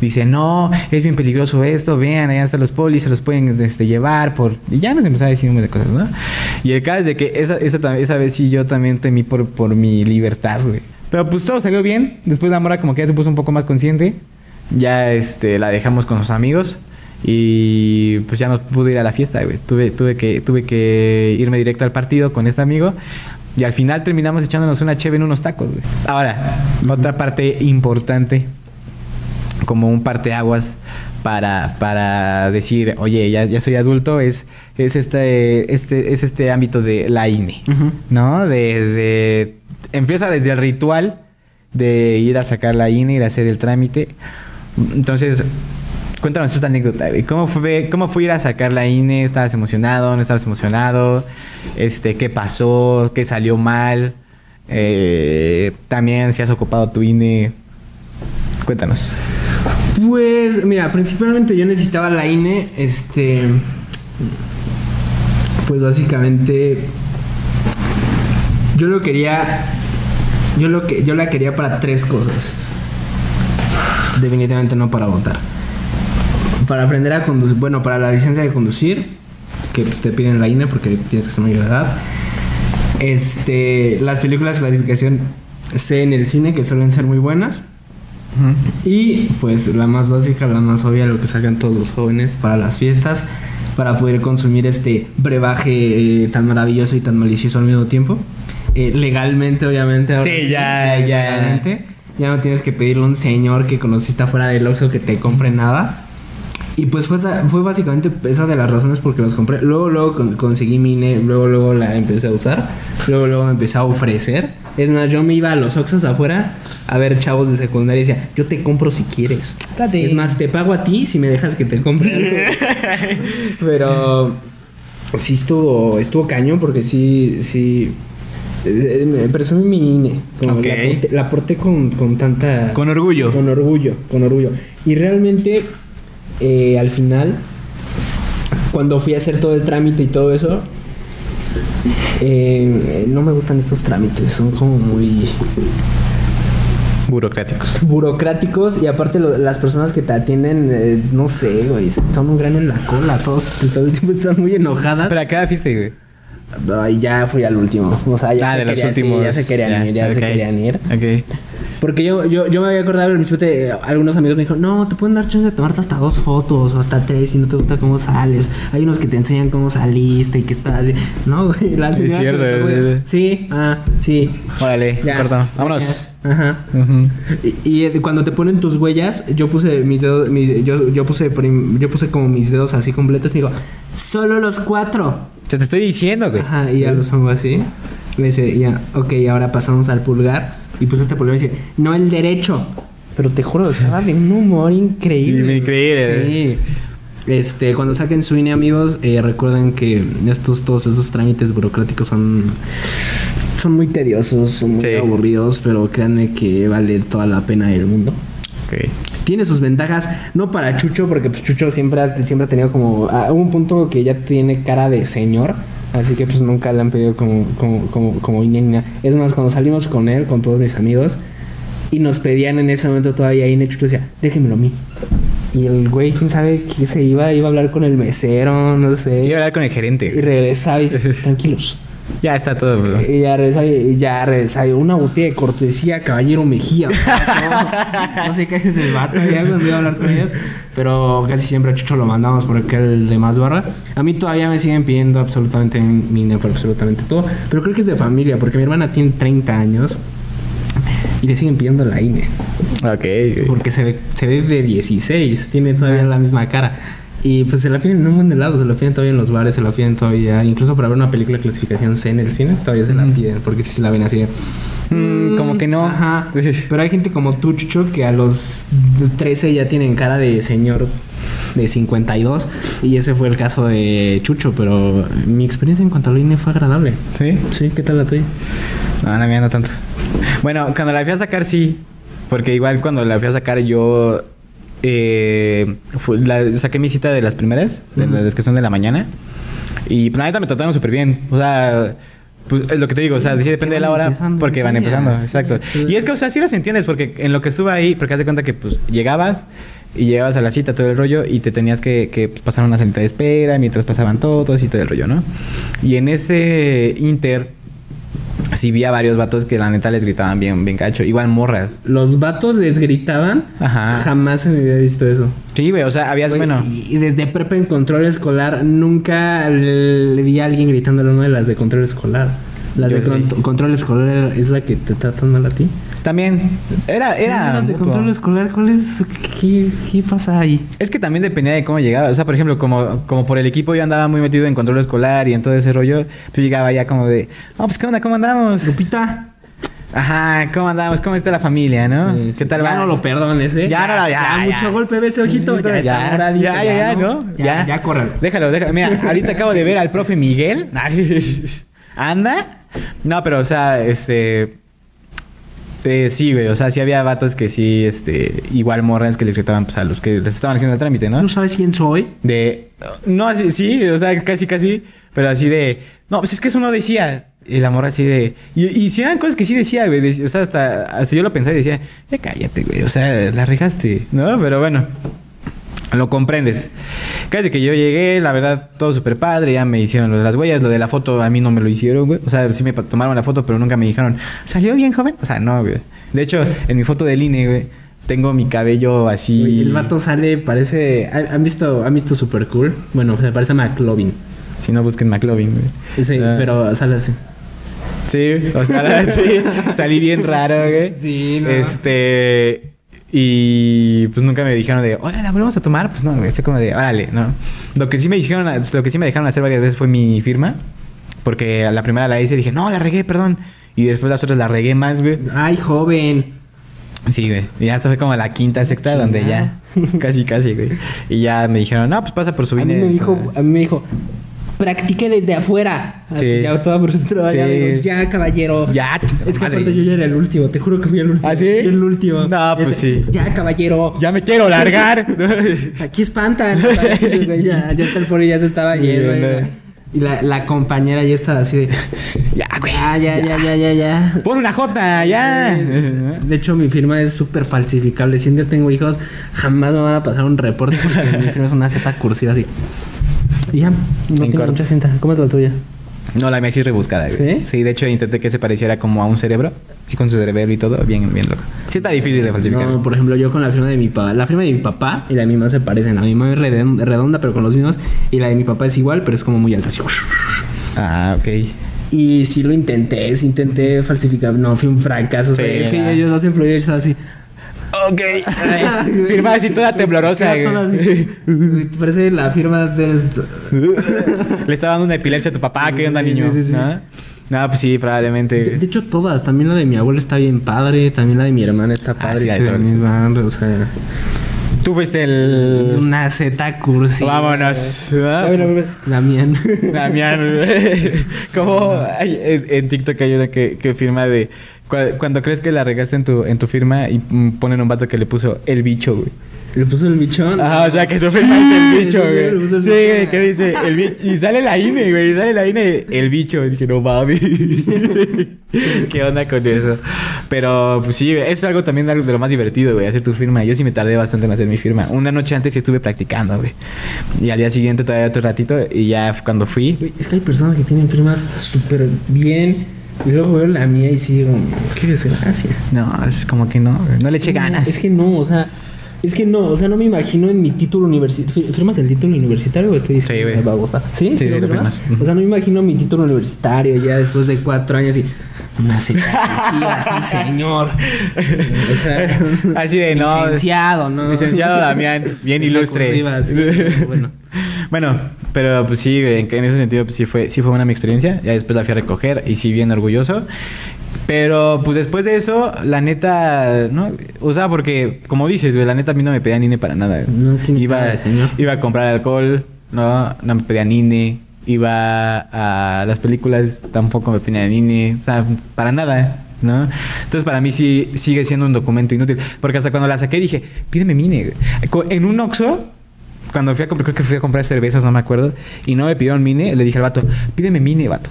Dice, no, es bien peligroso esto, vean, allá están los polis, se los pueden este, llevar por... Y ya nos empezó a decir un montón de cosas, ¿no? Y el caso es de que esa, esa, esa vez sí yo también temí por, por mi libertad, güey. Pero pues todo salió bien. Después la morra como que ya se puso un poco más consciente. Ya este, la dejamos con sus amigos. Y pues ya no pude ir a la fiesta, güey. Tuve, tuve, que, tuve que irme directo al partido con este amigo. Y al final terminamos echándonos una cheve en unos tacos, güey. Ahora, otra parte importante, como un parteaguas para, para decir, oye, ya, ya soy adulto, es, es, este, este, es este ámbito de la INE, ¿no? De, de, empieza desde el ritual de ir a sacar la INE, ir a hacer el trámite. Entonces, Cuéntanos esta anécdota. ¿Cómo fue, ¿Cómo fue ir a sacar la INE? ¿Estabas emocionado? ¿No estabas emocionado? Este, ¿Qué pasó? ¿Qué salió mal? Eh, también si has ocupado tu INE. Cuéntanos. Pues, mira, principalmente yo necesitaba la INE. Este. Pues básicamente. Yo lo quería Yo lo que yo la quería para tres cosas. Definitivamente no para votar. Para aprender a conducir, bueno, para la licencia de conducir, que pues, te piden la INE porque tienes que ser mayor de edad. Este, las películas de clasificación C en el cine que suelen ser muy buenas. Y pues la más básica, la más obvia, lo que sacan todos los jóvenes para las fiestas, para poder consumir este brebaje eh, tan maravilloso y tan malicioso al mismo tiempo. Eh, legalmente, obviamente. ahora Sí, ya, ya. legalmente. Ya no tienes que pedirle a un señor que conociste afuera del Oxxo que te compre nada. Y pues fue, esa- fue básicamente esa de las razones por que los compré. Luego, luego con- conseguí mi INE, luego, luego la empecé a usar. Luego, luego me empecé a ofrecer. Es más, yo me iba a los Oxxos afuera a ver chavos de secundaria y decía, yo te compro si quieres. Date. Es más, te pago a ti si me dejas que te compre algo. (laughs) Pero sí estuvo, estuvo cañón porque sí, sí... eh, Me presumí mi INE. Como Ok. La porté, la porté con, con tanta... Con orgullo. Con orgullo, con orgullo. Y realmente, eh, al final, cuando fui a hacer todo el trámite y todo eso, eh, no me gustan estos trámites, son como muy Burocráticos. burocráticos y aparte lo- las personas que te atienden, eh, no sé, güey, son un grano en la cola, todos todo el tiempo están muy enojadas. Pero acá fuiste, güey. Ay, ya fui al último, o sea, ya, Ah, se, de los sí, últimos. ya se querían ir, ya se querían ir. Ok. Porque yo, yo, yo me había acordado al principio, te- algunos amigos me dijeron, no, te pueden dar chance de tomarte hasta dos fotos o hasta tres si no te gusta cómo sales. Hay unos que te enseñan cómo saliste y que estás. No, güey, la Sí, señora cierto, sí, Sí, ah, sí. Órale, Ya. corto. Vámonos. Ajá. Ujú. Y, y, eh, cuando te ponen tus huellas, yo puse mis dedos, mi- yo, yo puse prim- yo puse como mis dedos así completos y digo, solo los cuatro. Te estoy diciendo, güey. Ajá, y ya los pongo así. Me dice, ya, ok, ahora pasamos al pulgar. Y puse este pulgar y dice, no el derecho. Pero te juro, estaba de un humor increíble. Increíble. Sí. Este, cuando saquen su INE, amigos, eh, recuerden que estos, todos esos trámites burocráticos son, son muy tediosos, son muy Sí. aburridos, pero créanme que vale toda la pena del mundo. Ok. Tiene sus ventajas, no para Chucho, porque pues Chucho siempre ha, siempre ha tenido como... A un punto que ya tiene cara de señor, así que pues nunca le han pedido como, como, como, como INE. Es más, cuando salimos con él, con todos mis amigos, y nos pedían en ese momento todavía INE, Chucho decía, déjenmelo a mí. Y el güey, quién sabe qué se iba, iba a hablar con el mesero, no sé. Iba a hablar con el gerente. Y regresaba y dice, tranquilos. Ya está todo, bro. Y ya regresaba y ya regresaba. y Una botella de cortesía, caballero Mejía. (laughs) No, no sé qué es el vato ya iba a hablar con ellos. Pero casi siempre a Chucho lo mandamos por aquel de más barra. A mí todavía me siguen pidiendo absolutamente mi INE por absolutamente todo. Pero creo que es de familia, porque mi hermana tiene 30 años. Y le siguen pidiendo la INE. Ok, güey. Porque se ve, se ve de 16, tiene todavía la misma cara. Y pues se la piden en un buen de lado, se la piden todavía en los bares, se la piden todavía, incluso para ver una película de clasificación C en el cine, todavía se la piden, porque si se la ven así de... Mm, como que no. Ajá. Pero hay gente como tú, Chucho, que a los 13 ya tienen cara de señor de 52. Y ese fue el caso de Chucho, pero mi experiencia en cuanto a la INE fue agradable. ¿Sí? Sí, ¿qué tal la tuya? No, la mía no tanto. Bueno, cuando la fui a sacar sí. Porque igual cuando la fui a sacar yo... eh, la- saqué mi cita de las primeras, de las que son de la mañana. Y pues la neta me trataron súper bien. O sea... Pues es lo que te digo, o sea, sí depende de la hora porque van empezando, sí, exacto. sí. Y es que, o sea, sí las entiendes porque en lo que estuve ahí, porque haz de cuenta que pues llegabas y llegabas a la cita, todo el rollo, y te tenías que, que pues, pasar una salita de espera mientras pasaban todos y todo el rollo, ¿no? Y en ese inter, sí vi a varios vatos que la neta les gritaban bien, bien cacho. Igual morras. Los vatos les gritaban. Ajá. Jamás en mi vida he visto eso. Sí, güey, o sea, habías, Güey, bueno... Y desde prepa en control escolar nunca le, vi a alguien gritándole a una de las de control escolar. Las Yo de sí. control escolar es la que te tratan mal a ti. También, era... era de control escolar, ¿cuál es? ¿Qué, qué pasa ahí? Es que también dependía de cómo llegaba. O sea, por ejemplo, como, como por el equipo yo andaba muy metido en control escolar y en todo ese rollo, yo llegaba ya como de, no, pues qué onda, ¿cómo andamos? Lupita. Ajá, ¿cómo andamos? ¿Cómo está la familia, no? Sí, ¿Qué tal ya va? no lo perdones, ¿eh? Ya, no, no, ya, ya. mucho golpe, ve ese ojito. Sí, Ya, ya, ya, ya, ya, ¿no? Ya, ya, córrelo. Déjalo, déjalo. Mira, ahorita acabo de ver al profe Miguel. (laughs) Anda. No, pero, o sea, este... Eh, sí, güey. O sea, sí había vatos que sí, este... Igual morras que les gritaban pues, a los que les estaban haciendo el trámite, ¿no? ¿No sabes quién soy? De... No, sí, o sea, casi, casi. Pero así de... No, pues es que eso no decía. Y la morra así de... Y, y sí eran cosas que sí decía, güey. de- o sea, hasta, hasta yo lo pensaba y decía... Ya cállate, güey. O sea, la regaste, ¿no? Pero bueno... Lo comprendes. Casi que yo llegué, la verdad, todo súper padre. Ya me hicieron lo de las huellas. Lo de la foto a mí no me lo hicieron, güey. O sea, sí me tomaron la foto, pero nunca me dijeron... ¿Salió bien, joven? O sea, no, güey. De hecho, en mi foto del INE, güey... Tengo mi cabello así... Güey, El vato sale, parece. ¿Han visto, han visto Super Cool? Bueno, se parece a McLovin. Si no, busquen McLovin, güey. Ese, Ah. pero sale así. Sí, o sea, (laughs) sí, salí bien raro, güey. Sí, no. Este. Y pues nunca me dijeron de, oye, la volvemos a tomar. Pues no, güey. Fue como de, órale, no. Lo que sí me dijeron, lo que sí me dejaron hacer varias veces fue mi firma. Porque a la primera la hice y dije, no, la regué, perdón. Y después las otras la regué más, güey. Ay, joven. Sí, güey. Y ya hasta fue como la quinta, sexta, donde ya. (laughs) Casi, casi, güey. Y ya me dijeron, no, pues pasa por su A mí me dijo, a mí me dijo, practique desde afuera. Así Sí. ya toda frustrada. Ya, digo, ya, caballero. Ya, Es que aparte yo ya era el último, te juro que fui el último. ¿Ah, sí? Fui el último. No, pues sí. Ya, caballero. Ya me quiero largar. (laughs) Aquí espantan. Ya, ya el pobre ya se estaba yendo. y- Y la, la compañera ya estaba así de. (laughs) ya, güey. Ya, ya, ya, ya, ya, ya. Pon una J, ya. (laughs) De hecho, mi firma es súper falsificable. Si un día tengo hijos, jamás me van a pasar un reporte porque mi firma es una Z cursiva así. Ya, no tiene corto. mucha cinta. ¿Cómo es la tuya? No, la mía sí rebuscada, güey. ¿Sí? ¿Sí? de hecho intenté que se pareciera como a un cerebro. Y con su cerebro y todo, bien, bien loco. Sí está difícil de falsificar. No, por ejemplo, yo con la firma de mi papá. La firma de mi papá y la de mi mamá se parecen. La de mi mamá es redon- redonda, pero con los mismos. Y la de mi papá es igual, pero es como muy alta. así. Ah, ok. Y sí lo intenté, sí intenté falsificar. No, fue un fracaso. o sea, Sí, es que yo los estaba así. Ok. Firma así toda temblorosa, toda así. Parece la firma de. Le estaba dando una epilepsia a tu papá, ¿qué onda, niño? sí, sí, sí. No, pues sí, probablemente. De, de hecho, todas. También la de mi abuela está bien padre. También la de mi hermana está padre. Ah, sí, de todas. mi madre, o sea, Tú fuiste es el. una Z cursi. Vámonos. A ver, a ver, La mía. Damián, (laughs) como en, en TikTok hay una que, que firma de cuando crees que la regaste en tu, en tu firma y mm, ponen un vato que le puso el bicho, güey. Le puso el bichón. Ajá, o sea que su firma es el bicho, sí, sí, güey. Sí, güey, que dice el bicho. Y sale la INE, güey. Y sale la INE, el bicho. Y dije, no mames. (laughs) ¿Qué onda con eso? Pero, pues sí, eso es algo también de algo de lo más divertido, güey, hacer tu firma. Yo sí me tardé bastante en hacer mi firma. Una noche antes sí estuve practicando, güey. Y al día siguiente todavía otro ratito. Y ya cuando fui, Güey, Es que hay personas que tienen firmas súper bien. Y luego veo la mía y sí digo, qué desgracia. No, es como que no, no le eché Sí, ganas. Es que no, o sea. Es que no, o sea, no me imagino en mi título universitario. ¿Firmas el título universitario o estoy diciendo Sí, babosa? Sí, Sí, sí, lo firmas? O sea, no me imagino mi título universitario ya después de cuatro años y. Una secretaría, sí, (laughs) señor. O sea, (laughs) Así de, no. Licenciado, ¿no? Licenciado Damián, bien ilustre. Cursiva, sí, (laughs) bueno. Bueno, pero pues sí, en en ese sentido pues sí fue, sí fue buena mi experiencia. Ya después la fui a recoger y sí bien orgulloso. Pero pues después de eso, la neta, ¿no? O sea, porque como dices, güey, la neta a mí no me pedían INE para nada. güey. No tiene iba, cara de señor. iba a comprar alcohol, no, no me pedían INE. Iba a las películas, tampoco me pedían INE. O sea, para nada. ¿No? Entonces para mí sí sigue siendo un documento inútil. Porque hasta cuando la saqué dije, pídeme mi INE. güey. Co- En un Oxxo, cuando fui a comprar, creo que fui a comprar cervezas, no me acuerdo, y no me pidieron mine, le dije al vato, pídeme mine, vato.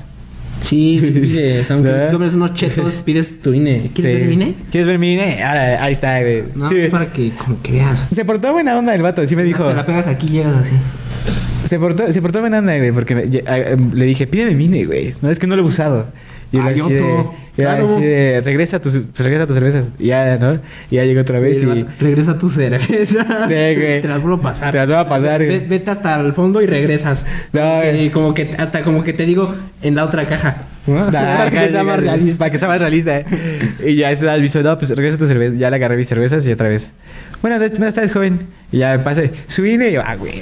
Sí, sí pides. (laughs) Aunque ¿Verdad? tú unos chetos, (laughs) pides tu INE. ¿Quieres Sí. ver mi INE? ¿Quieres ver mi INE? Ahora, ahí está, güey. No, Sí. para que como que veas. Se portó buena onda el vato, sí me dijo. Te la pegas aquí y llegas así. Se portó, se portó buena onda, güey, porque me- em, le dije, pídeme mine, güey. No, es que no lo he usado. Y yo así de, Claro. así de, regresa tus, pues, regresa tus cervezas. Y ya, ¿no? Y ya llegó otra vez y... Y Regresa tu cerveza. (laughs) Sí, güey. Te las vuelvo a pasar. Te las voy a pasar, Ve- güey. Vete hasta el fondo y regresas. No, Como que- como que hasta como que te digo en la otra caja. Para que sea más realista. Para que sea más realista, ¿eh? Y ya se da el visto, no, pues regresa tu cerveza. Ya le agarré mis cervezas y otra vez. Buenas noches, buenas tardes, joven. Y ya pasé, su INE y yo, ah, güey.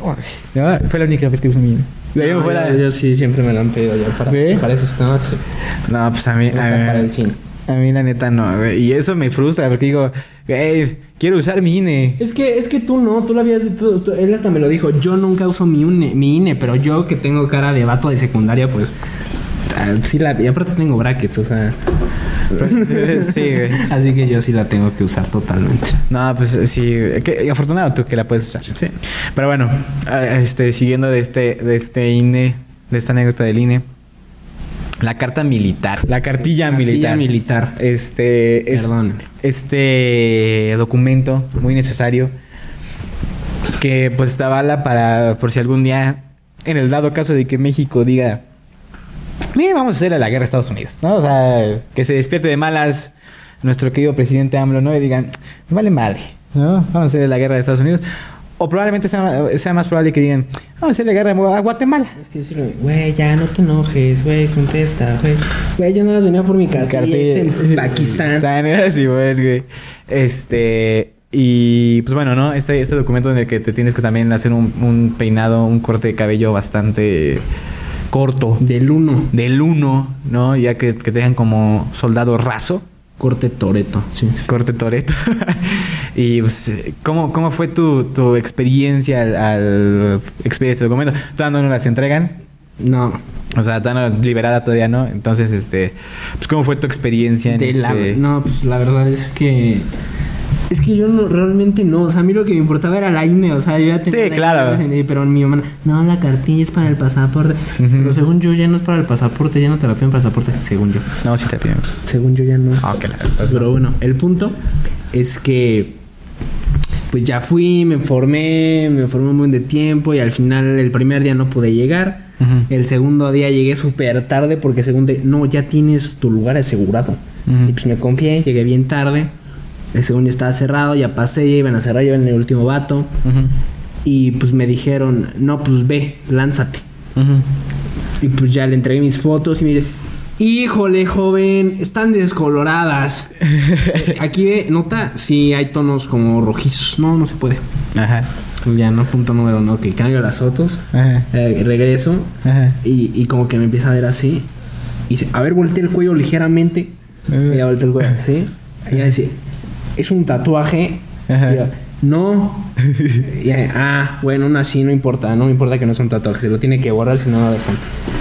No, fue la única vez que usé mi No, fuera- yo, yo sí siempre me lo han pedido ya para, ¿Sí? para esos temas. sí. No, pues a mí, a para el cine. a mí la neta no, güey. Y eso me frustra porque digo, güey, quiero usar mi INE. Es que, es que tú no, tú lo habías tú- tú- él hasta me lo dijo, yo nunca uso mi, UNE- mi INE, pero yo que tengo cara de vato de secundaria, pues ah, sí la, y aparte tengo brackets, o sea, (laughs) sí, güey. Así que yo sí la tengo que usar totalmente. No, pues sí, que, afortunado tú que la puedes usar. Sí. Pero bueno, este, siguiendo de este, de este INE, de esta anécdota del INE, la carta militar, la cartilla, Cartilla militar. militar. Este, es- Perdón. este documento muy necesario que pues avala para por si algún día, en el dado caso de que México diga, "Mira, vamos a hacerle la guerra a Estados Unidos, ¿no? O sea, que se despierte de malas nuestro querido presidente AMLO, ¿no? Y digan, "Me vale madre, ¿no? Vamos a hacerle la guerra a Estados Unidos. O probablemente sea, sea más probable que digan, vamos a hacerle la guerra a Guatemala. Es que decirle, güey, ya no te enojes, güey, contesta, güey. Güey, yo nada más venía por mi cartilla, en Pakistán. (laughs) Así, güey. Este. Y pues bueno, ¿no? Este, este documento en el que te tienes que también hacer un, un peinado, un corte de cabello bastante corto. Del uno, Del uno, ¿no? Ya que, que te dejan como soldado raso. corte toreto, sí. Corte toreto. (laughs) y pues, ¿cómo, cómo fue tu, tu experiencia al, al expedir este documento? ¿Todavía no las entregan? No, O sea, tan liberada todavía, ¿no? Entonces, este, pues, ¿cómo fue tu experiencia en de la, este- no, pues la verdad es que... Es que yo no, realmente no, o sea, a mí lo que me importaba era la INE, o sea, yo ya tenía Sí, la claro. INE, pero mi mamá, no, la cartilla es para el pasaporte. Pero según yo ya no es para el pasaporte, ya no te la piden pasaporte, según yo. No, sí te pido. Según yo ya no. Ah, la Pero bueno, el punto es que pues ya fui, me formé, me formé un buen de tiempo y al final el primer día no pude llegar. El segundo día llegué súper tarde porque según de, no, ya tienes tu lugar asegurado. Y pues me confié, llegué bien tarde. El segundo día estaba cerrado, ya pasé, ya iban a cerrar, ya iban en el último vato. Y pues me dijeron, no, pues ve, lánzate. Y pues ya le entregué mis fotos y me dice, híjole, joven, están descoloradas. Eh, (laughs) Aquí ve, nota, sí hay tonos como rojizos. No, no se puede. Ajá. Ya, no, punto número uno, que cambio las fotos, Ajá. eh, regreso Ajá. y, y como que me empieza a ver así. Y dice, a ver, volteé el cuello ligeramente. Eh. Y ya volteé el cuello así. Y ya dice, es un tatuaje. Ajá. Y yo, no. (laughs) Y ah, bueno, aún así no importa, no me importa que no sea un tatuaje, se lo tiene que borrar si no lo dejan.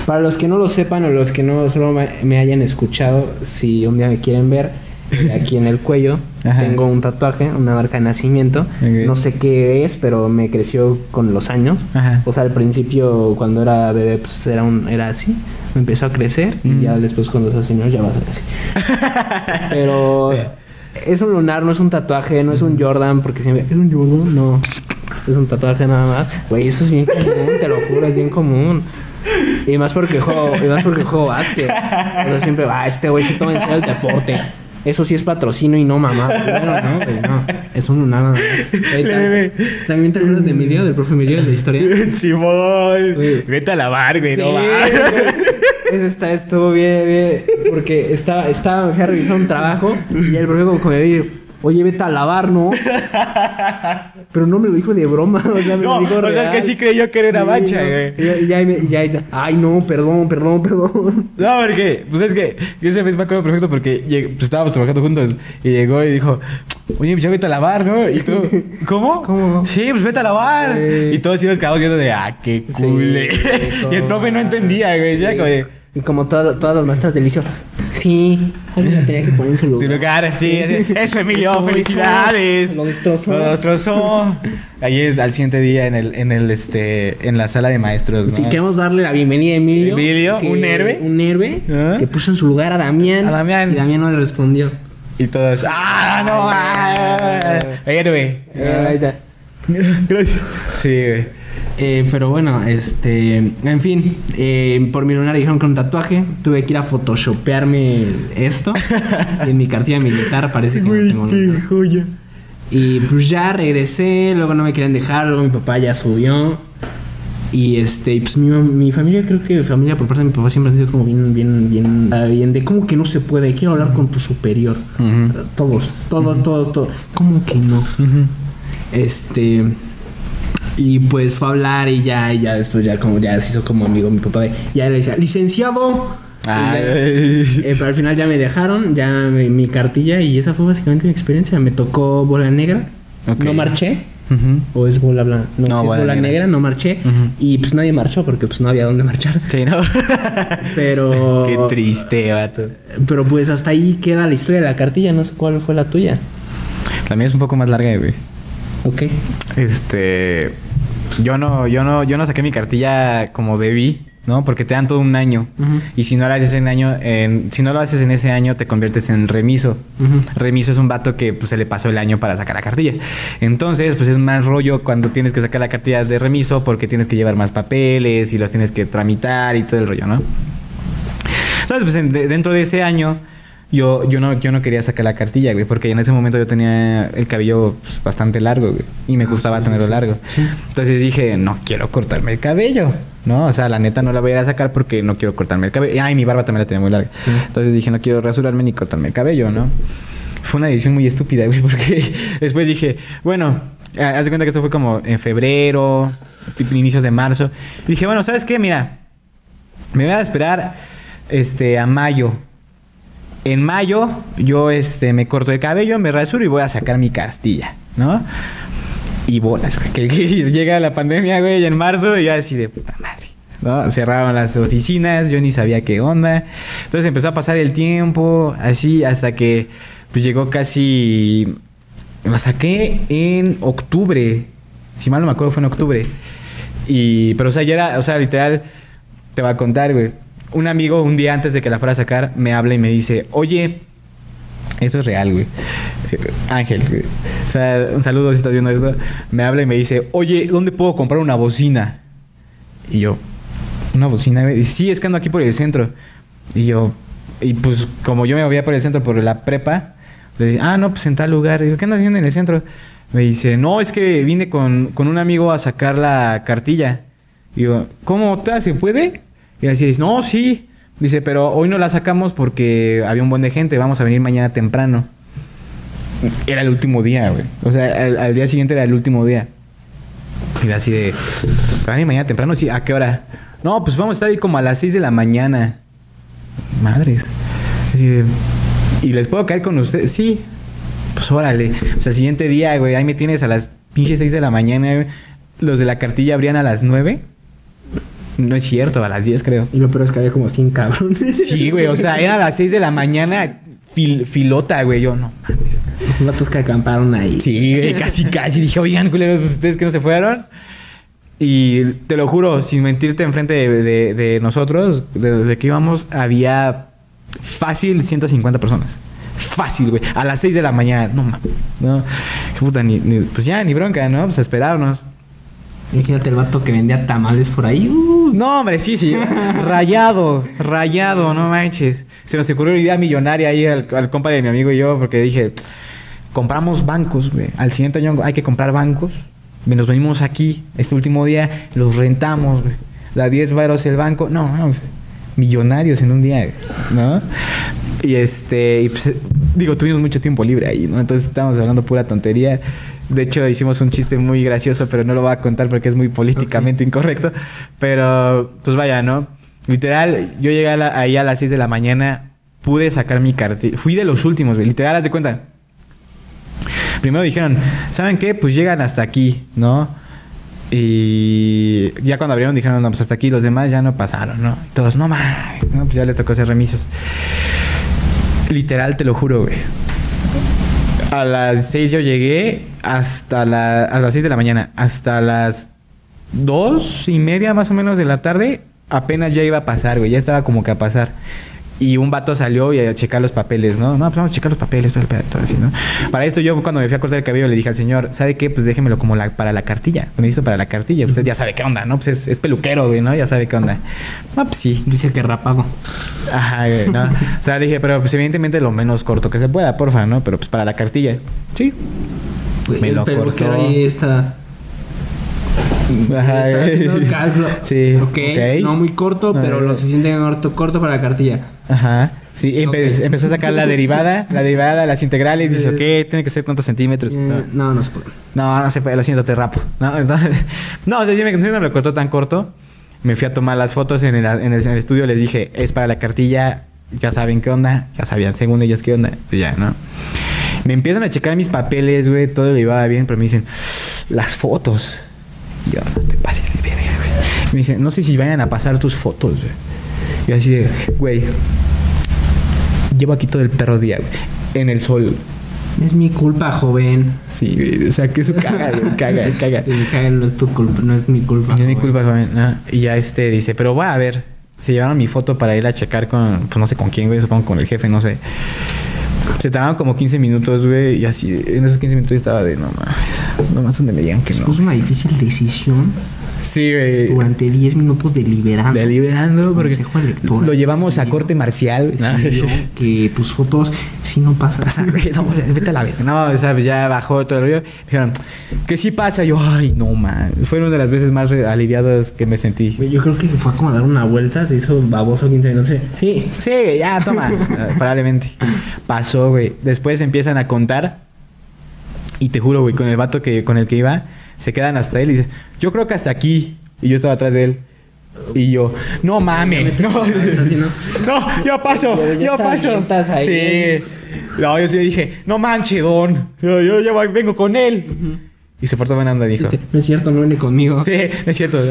Para los que no lo sepan o los que no solo me, hayan escuchado, si un día me quieren ver, eh, aquí en el cuello (laughs) Ajá. tengo un tatuaje, una marca de nacimiento. No sé qué es, pero me creció con los años. Ajá. O sea, al principio cuando era bebé pues era un era así, me empezó a crecer y Mm. ya después cuando seas señor ya va a ser así. (laughs) pero es un lunar, no es un tatuaje, no es un Jordan porque siempre es un Jordan, no. Es un tatuaje nada más. Güey, eso es bien común, te lo juro, es bien común. Y más porque juego, y más porque juego básquet. O sea, siempre, ah, este güey sí toma en serio el deporte. Eso sí es patrocinio y no mamá. (laughs) Bueno, no, güey, no. Es un nada más. Güey, Leve. ta- ¿También te acuerdas de Emilio, del profe Emilio, de la historia? (laughs) Simón. Güey. Vete a lavar, güey. Sí, no va. Eso está, estuvo bien, bien. Porque estaba, estaba, me fui a revisar un trabajo y el profe como que me dijo, oye, vete a lavar, ¿no? (laughs) Pero no me lo dijo de broma, o sea, me No, lo dijo o sea, es real. que sí creyó que era una Sí, mancha, no. güey. Ya, ya, ya, ay, no, perdón, perdón, perdón. No, porque, pues es que ese vez me acuerdo perfecto porque pues, estábamos trabajando juntos y llegó y dijo, oye, pues ya vete a lavar, ¿no? Y tú, (laughs) ¿cómo? ¿Cómo? Sí, pues vete a lavar. Sí. Y todos sí nos quedamos viendo de, ah, qué cool. sí, (laughs) y el profe no entendía, güey. Decía como de, Y como todas, todas las maestras del liceo, sí, alguien (laughs) tenía que poner en su tu lugar. lugar, sí, eso, Emilio, Eso, felicidades. eso, lo destrozó. Lo destrozó. Ayer, al siguiente día, en el, en el, este, en la sala de maestros, ¿no? Si queremos darle la bienvenida a Emilio. Emilio, un héroe. Un héroe ¿Ah? que puso en su lugar a Damián. A Damián. Y Damián no le respondió. Y todos, ¡ah, no! ah, héroe. Eh, ahí está. Gracias. (laughs) Sí, güey. Eh, pero bueno, este. En fin, eh, por mi lunar dijeron que un tatuaje. Tuve que ir a photoshopearme esto. y en mi cartilla militar parece que no tengo lunar. joya. Y pues ya regresé, luego no me querían dejar, luego mi papá ya subió. Y este, y pues mi, mi familia, creo que mi familia por parte de mi papá siempre ha sido como bien, bien, bien, ah, bien de cómo que no se puede, quiero hablar con tu superior. Todos, todos, todos, todos. ¿Cómo que no? Este. Y pues fue a hablar y ya, y ya después ya como ya se hizo como amigo mi papá. ya le decía, licenciado. Ya- eh, pero al final ya me dejaron, ya mi, mi cartilla y esa fue básicamente mi experiencia. Me tocó bola negra. No marché, -huh. O es bola blanca. No, No, si bola es bola negra. negra. no marché. Y pues nadie marchó porque pues no había dónde marchar. Sí, ¿no? (laughs) Pero. (laughs) Qué triste, vato. Pero pues hasta ahí queda la historia de la cartilla. No sé cuál fue la tuya. La mía es un poco más larga, güey. Ok. Este. Yo no, yo no, yo no saqué mi cartilla como debí, ¿no? Porque te dan todo un año. Y si no lo haces en año, en, si no lo haces en ese año, te conviertes en remiso. Remiso es un vato que pues, se le pasó el año para sacar la cartilla. Entonces, pues es más rollo cuando tienes que sacar la cartilla de remiso porque tienes que llevar más papeles y los tienes que tramitar y todo el rollo, ¿no? Entonces, pues en- de- dentro de ese año, yo, yo, no, yo no quería sacar la cartilla, güey, porque en ese momento yo tenía el cabello pues, bastante largo, güey, y me Ah, gustaba sí, tenerlo sí. largo. Sí. Entonces dije, no quiero cortarme el cabello, ¿no? O sea, la neta no la voy a ir a sacar porque no quiero cortarme el cabello. Ay, mi barba también la tenía muy larga. Entonces dije, no quiero rasurarme ni cortarme el cabello, ¿no? Fue una decisión muy estúpida, güey, (laughs) porque después dije, bueno, eh, haz de cuenta que esto fue como en febrero, inicios de marzo. Y dije, bueno, ¿sabes qué? Mira, me voy a esperar este, a mayo. En mayo yo este, me corto el cabello, me rasuro y voy a sacar mi cartilla, ¿no? Y bolas, güey. Que, (laughs) llega la pandemia, güey, en marzo y yo así de puta madre. ¿no? Cerraron las oficinas, yo ni sabía qué onda. Entonces empezó a pasar el tiempo, así, hasta que pues llegó casi... La saqué en octubre. Si mal no me acuerdo, fue en octubre. Y, pero, o sea, ya era, o sea, literal, te va a contar, güey. Un amigo, un día antes de que la fuera a sacar, me habla y me dice, oye, eso es real, güey. Eh, Ángel, güey. O sea, un saludo si estás viendo esto. Me habla y me dice, oye, ¿dónde puedo comprar una bocina? Y yo, ¿una bocina, güey? Dice, sí, es que ando aquí por el centro. Y yo, y pues como yo me movía por el centro por la prepa, le dije, ah, no, pues en tal lugar. Digo, ¿qué andas haciendo en el centro? Me dice, no, es que vine con, con un amigo a sacar la cartilla. Y yo, ¿cómo se puede? Y así dice, no, sí. Dice, pero hoy no la sacamos porque había un buen de gente, vamos a venir mañana temprano. Era el último día, güey. O sea, al, al día siguiente era el último día. Y así de, ¿van a mañana temprano? Sí, ¿a qué hora? No, pues vamos a estar ahí como a las 6 de la mañana. Madres. Así de, ¿y les puedo caer con ustedes? Sí. Pues órale. Sea, el siguiente día, güey, ahí me tienes a las pinches 6 de la mañana. Los de la cartilla abrían a las 9. No es cierto, a las 10 creo. Y lo peor es que había como 100 cabrones. Sí, güey, o sea, eran a las 6 de la mañana, fil- filota, güey. Yo, no mames. Vatos que acamparon ahí. Sí, güey, casi, casi. Dije, oigan, culeros, ustedes que no se fueron. Y te lo juro, sin mentirte enfrente de, de- de nosotros, de, de que íbamos, había fácil 150 personas. Fácil, güey. A las 6 de la mañana. No mames. No. Qué puta, ni, ni- pues ya, ni bronca, ¿no? Pues a esperarnos. Imagínate el vato que vendía tamales por ahí. Uh, No, hombre, sí, sí. (laughs) Rayado, rayado, no manches. Se nos ocurrió una idea millonaria ahí al, al compa de mi amigo y yo, porque dije, compramos bancos, güey. Al siguiente año hay que comprar bancos. Nos venimos aquí, este último día, los rentamos, güey. Da 10 varos el banco. No, no, millonarios en un día, ¿no? Y este, y pues, digo, tuvimos mucho tiempo libre ahí, ¿no? Entonces estábamos hablando pura tontería. De hecho, hicimos un chiste muy gracioso, pero no lo voy a contar porque es muy políticamente incorrecto. Pero, pues vaya, ¿no? Literal, yo llegué a la- ahí a las 6 de la mañana, pude sacar mi cartilla. Fui de los últimos, güey. Literal, haz de cuenta. Primero dijeron, ¿saben qué? Pues llegan hasta aquí, ¿no? Y ya cuando abrieron dijeron, no, pues hasta aquí, los demás ya no pasaron, ¿no? Y todos, no mames, ¿no? Pues ya les tocó hacer remisos. Literal, te lo juro, güey. A las 6 yo llegué hasta la, a las 6 de la mañana. Hasta las dos y media más o menos de la tarde, apenas ya iba a pasar, güey. Ya estaba como que a pasar. Y un vato salió y a checar los papeles, ¿no? No, pues vamos a checar los papeles, todo el pedo, todo así, ¿no? Para esto yo cuando me fui a cortar el cabello le dije al señor, ¿sabe qué? Pues déjemelo como la, para la cartilla. Me hizo para la cartilla. Usted ya sabe qué onda, ¿no? Pues es, es peluquero, güey, ¿no? Ya sabe qué onda. No, pues sí. dice que rapado. Ajá, güey, ¿no? o sea, le dije, pero pues evidentemente lo menos corto que se pueda, porfa, ¿no? Pero pues para la cartilla. Sí. Me lo el peluquero cortó. ahí está. (laughs) Ajá, está haciendo el cálculo. (laughs) Sí, ok. ok. No muy corto, No, pero no. lo suficiente corto, corto para la cartilla. Ajá. Sí, empe- empezó a sacar la derivada, la derivada, las integrales, dice, ok, tiene que ser cuántos centímetros. Eh, No. no, no se puede. No, no se puede, lo siento, te rapo. No, entonces, (laughs) no, o sea, sí me, sí me lo cortó tan corto. Me fui a tomar las fotos en el, en el- en el estudio, les dije, es para la cartilla, ya saben qué onda, ya sabían según ellos qué onda, pues ya, ¿no? Me empiezan a checar mis papeles, güey, todo le iba bien, pero me dicen, las fotos. Yo, no te pases de verga, güey. Me dice, no sé si vayan a pasar tus fotos, güey. Y así de, güey, llevo aquí todo el perro día, güey, en el sol. Es mi culpa, joven. Sí, güey, o sea, que eso caga, güey, caga, (laughs) caga. No es tu culpa, no es mi culpa. No es mi culpa, joven. Y ya este dice, pero va a ver. Se llevaron mi foto para ir a checar con, pues no sé con quién, güey, supongo con el jefe, no sé. Se tardaron como 15 minutos, güey, y así, en esos 15 minutos yo estaba de, no mames, no más donde me digan que no. Es una difícil decisión Sí, güey. durante 10 minutos deliberando. Deliberando, porque lo llevamos a Sí. corte marcial. ¿no? Decidió (laughs) que tus fotos sí no O sea, pasan. no, vete a la verga. No, o sea, pues ya bajó todo el rollo. Dijeron, que sí pasa. Yo, ay, no, man. Fue una de las veces más aliviadas que me sentí. Yo creo que fue como a dar una vuelta, se hizo baboso 15 minutos. Sí. Sí, ya, toma. (laughs) Probablemente. Pasó, güey. Después empiezan a contar. Y te juro, güey, con el vato que, con el que iba, se quedan hasta él y dice, yo creo que hasta aquí. Y yo estaba atrás de él. Y yo, no mames, (laughs) no, ¿no? (laughs) no, yo paso, yo te paso. Sí. No, yo sí dije, no manche, don. Yo, yo vengo con él. Y se portó buena onda, dijo. No es cierto, no viene conmigo. Sí, es cierto.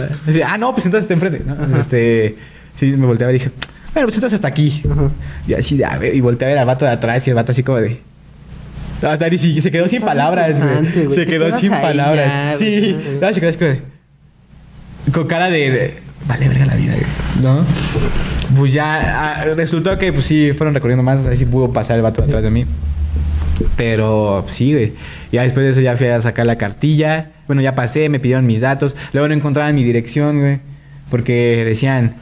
Ah, no, pues entonces está enfrente. ¿no? Este, sí, me volteaba y dije, bueno, pues entonces hasta aquí. Y así, y volteé a ver al vato de atrás y el vato así como de. Hasta ni si- se quedó sin palabras, güey. Se quedó sin palabras. sí, no, se quedó así. Con cara de. Vale, verga la vida, güey. ¿No? Pues ya ah, resultó que, pues sí, fueron recorriendo más. Ahí sí pudo pasar el vato de atrás de mí. Pero sí, güey. Ya después de eso ya fui a sacar la cartilla. Bueno, ya pasé, me pidieron mis datos. Luego no encontraban mi dirección, güey. Porque decían,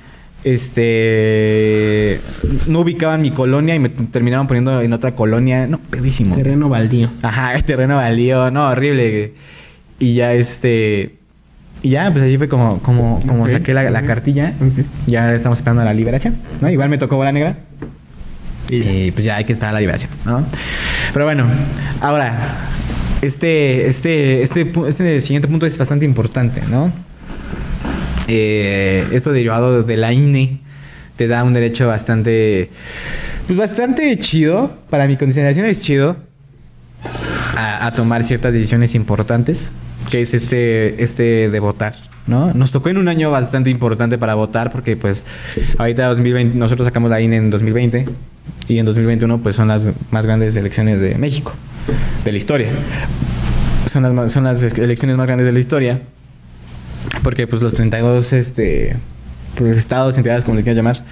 este... No ubicaban mi colonia y me terminaban poniendo en otra colonia. No, pedísimo. Terreno baldío. Ajá, el (laughs) terreno baldío. No, horrible. Y ya este... Y ya, pues así fue como, como, saqué la, cartilla. Ya estamos esperando la liberación, ¿no? Igual me tocó bola negra. Y pues ya hay que esperar la liberación, ¿no? Pero bueno, ahora, este, este, este, este siguiente punto es bastante importante, ¿no? Eh, esto derivado de la INE te da un derecho bastante, pues bastante chido, para mi consideración es chido, a, tomar ciertas decisiones importantes, que es este, este de votar, ¿no? Nos tocó en un año bastante importante para votar, porque pues ahorita 2020, nosotros sacamos la INE en 2020 y en 2021 pues son las más grandes elecciones de México, de la historia. Son las, son las elecciones más grandes de la historia, porque pues los 32 este, pues, estados, entidades, como les quieras llamar,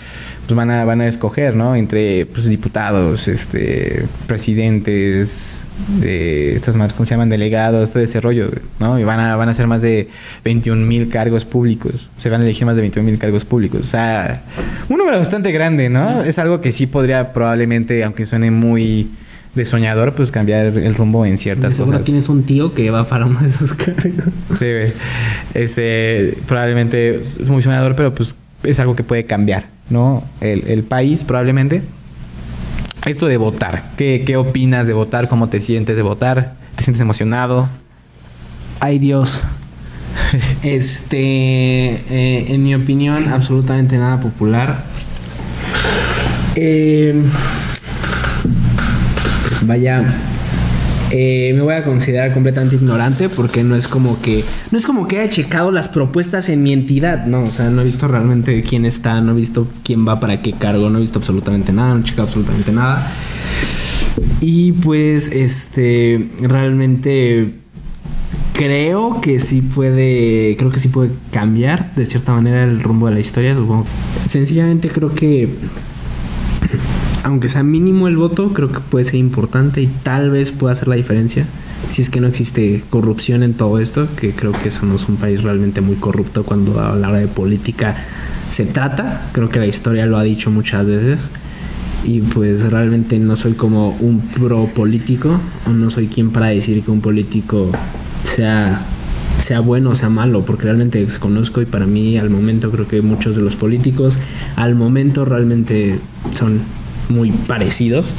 pues van a, van a escoger, ¿no? Entre pues, diputados, este, presidentes, de estas más, ¿cómo se llaman? Delegados, todo ese rollo, ¿no? Y van a, van a ser más de 21 mil cargos públicos. Se van a elegir más de 21 mil cargos públicos. O sea, un número bastante grande, ¿no? Es algo que sí podría probablemente, aunque suene muy de soñador, pues cambiar el rumbo en ciertas Seguro cosas. tienes un tío que va para uno de esos cargos. Sí, güey. Este, probablemente es muy soñador, pero pues es algo que puede cambiar, ¿no? El, el país, probablemente. Esto de votar. ¿Qué, ¿Qué opinas de votar? ¿Cómo te sientes de votar? ¿Te sientes emocionado? Ay Dios. (laughs) Este, eh, en mi opinión, absolutamente nada popular. Eh, vaya, eh, me voy a considerar completamente ignorante porque no es como que no es como que haya checado las propuestas en mi entidad, no, o sea, no he visto realmente quién está, no he visto quién va para qué cargo, no he visto absolutamente nada, no he checado absolutamente nada. Y pues, este, realmente creo que sí puede, creo que sí puede cambiar de cierta manera el rumbo de la historia. Sencillamente creo que, aunque sea mínimo el voto, creo que puede ser importante y tal vez pueda hacer la diferencia. Si es que no existe corrupción en todo esto, que creo que somos un país realmente muy corrupto cuando a la hora de política se trata. Creo que la historia lo ha dicho muchas veces y pues realmente no soy como un pro político o no soy quien para decir que un político sea sea bueno o sea malo porque realmente desconozco y para mí al momento creo que muchos de los políticos al momento realmente son muy parecidos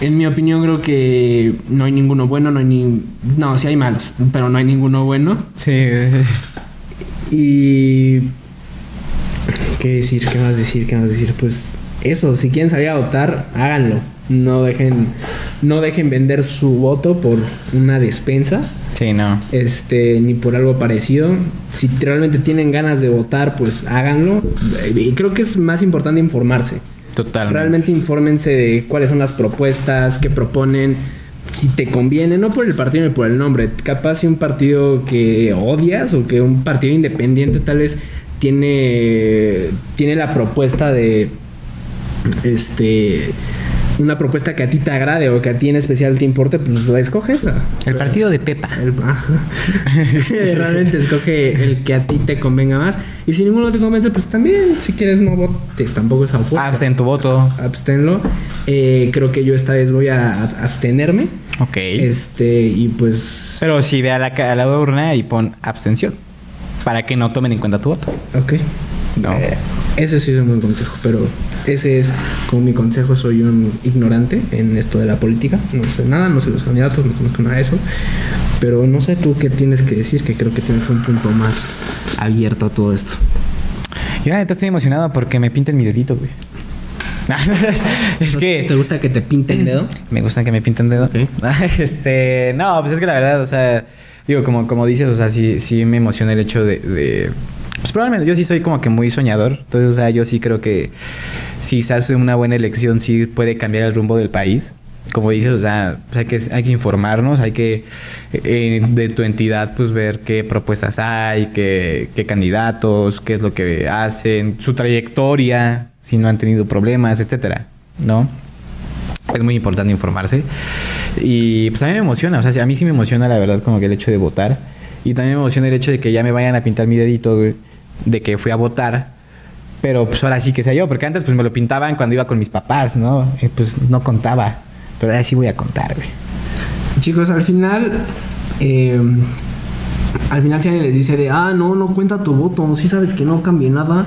en mi opinión creo que no hay ninguno bueno no hay ni no sí hay malos pero no hay ninguno bueno Sí. y. ¿Qué decir? ¿Qué más decir? ¿Qué más decir? Pues eso, si quieren salir a votar, háganlo. No dejen, no dejen vender su voto por una despensa. Sí, no. este, ni por algo parecido. Si realmente tienen ganas de votar, pues háganlo. Y creo que es más importante informarse. Total. Realmente infórmense de cuáles son las propuestas, qué proponen, si te conviene, no por el partido ni por el nombre. Capaz si un partido que odias o que un partido independiente tal vez tiene, tiene la propuesta de este una propuesta que a ti te agrade o que a ti en especial te importe, pues la escoges. El partido de Pepa. El-. (laughs) Realmente escoge el que a ti te convenga más. Y si ninguno te convence, pues también, si quieres no votes, tampoco es a fuerza. Abstén tu voto. Absténlo. Eh, creo que yo esta vez voy a abstenerme. Ok. Este, y pues. Pero si ve a la, a la urna y pon abstención. Para que no tomen en cuenta tu voto. Ok. No. Eh, ese sí es un buen consejo, pero ese es como mi consejo. Soy un ignorante en esto de la política. No sé nada, no sé los candidatos, no conozco nada de eso. Pero no sé tú qué tienes que decir, que creo que tienes un punto más abierto a todo esto. Yo la neta estoy emocionado porque me pinten mi dedito, güey. (laughs) es ¿No que ¿Te gusta que te pinten dedo? (clears throat) me gusta que me pinten dedo. (laughs) Este, no, pues es que la verdad, o sea, digo, como, como dices, o sea, sí, sí me emociona el hecho de, de- Pues probablemente yo sí soy como que muy soñador. Entonces, o sea, yo sí creo que si se hace una buena elección, sí puede cambiar el rumbo del país. Como dices, o sea, pues hay que, hay que informarnos, hay que eh, de tu entidad pues ver qué propuestas hay, qué, qué candidatos, qué es lo que hacen, su trayectoria, si no han tenido problemas, etcétera, ¿no? Es muy importante informarse. Y pues a mí me emociona, o sea, a mí sí me emociona la verdad como que el hecho de votar. Y también me emociona el hecho de que ya me vayan a pintar mi dedito, de que fui a votar. Pero pues ahora sí que sea yo, porque antes pues me lo pintaban cuando iba con mis papás, ¿no? Y, pues no contaba. Pero ahora sí voy a contar, güey. Chicos, al final, eh, al final si alguien les dice de, ah, no, no cuenta tu voto, si sabes que no cambie nada,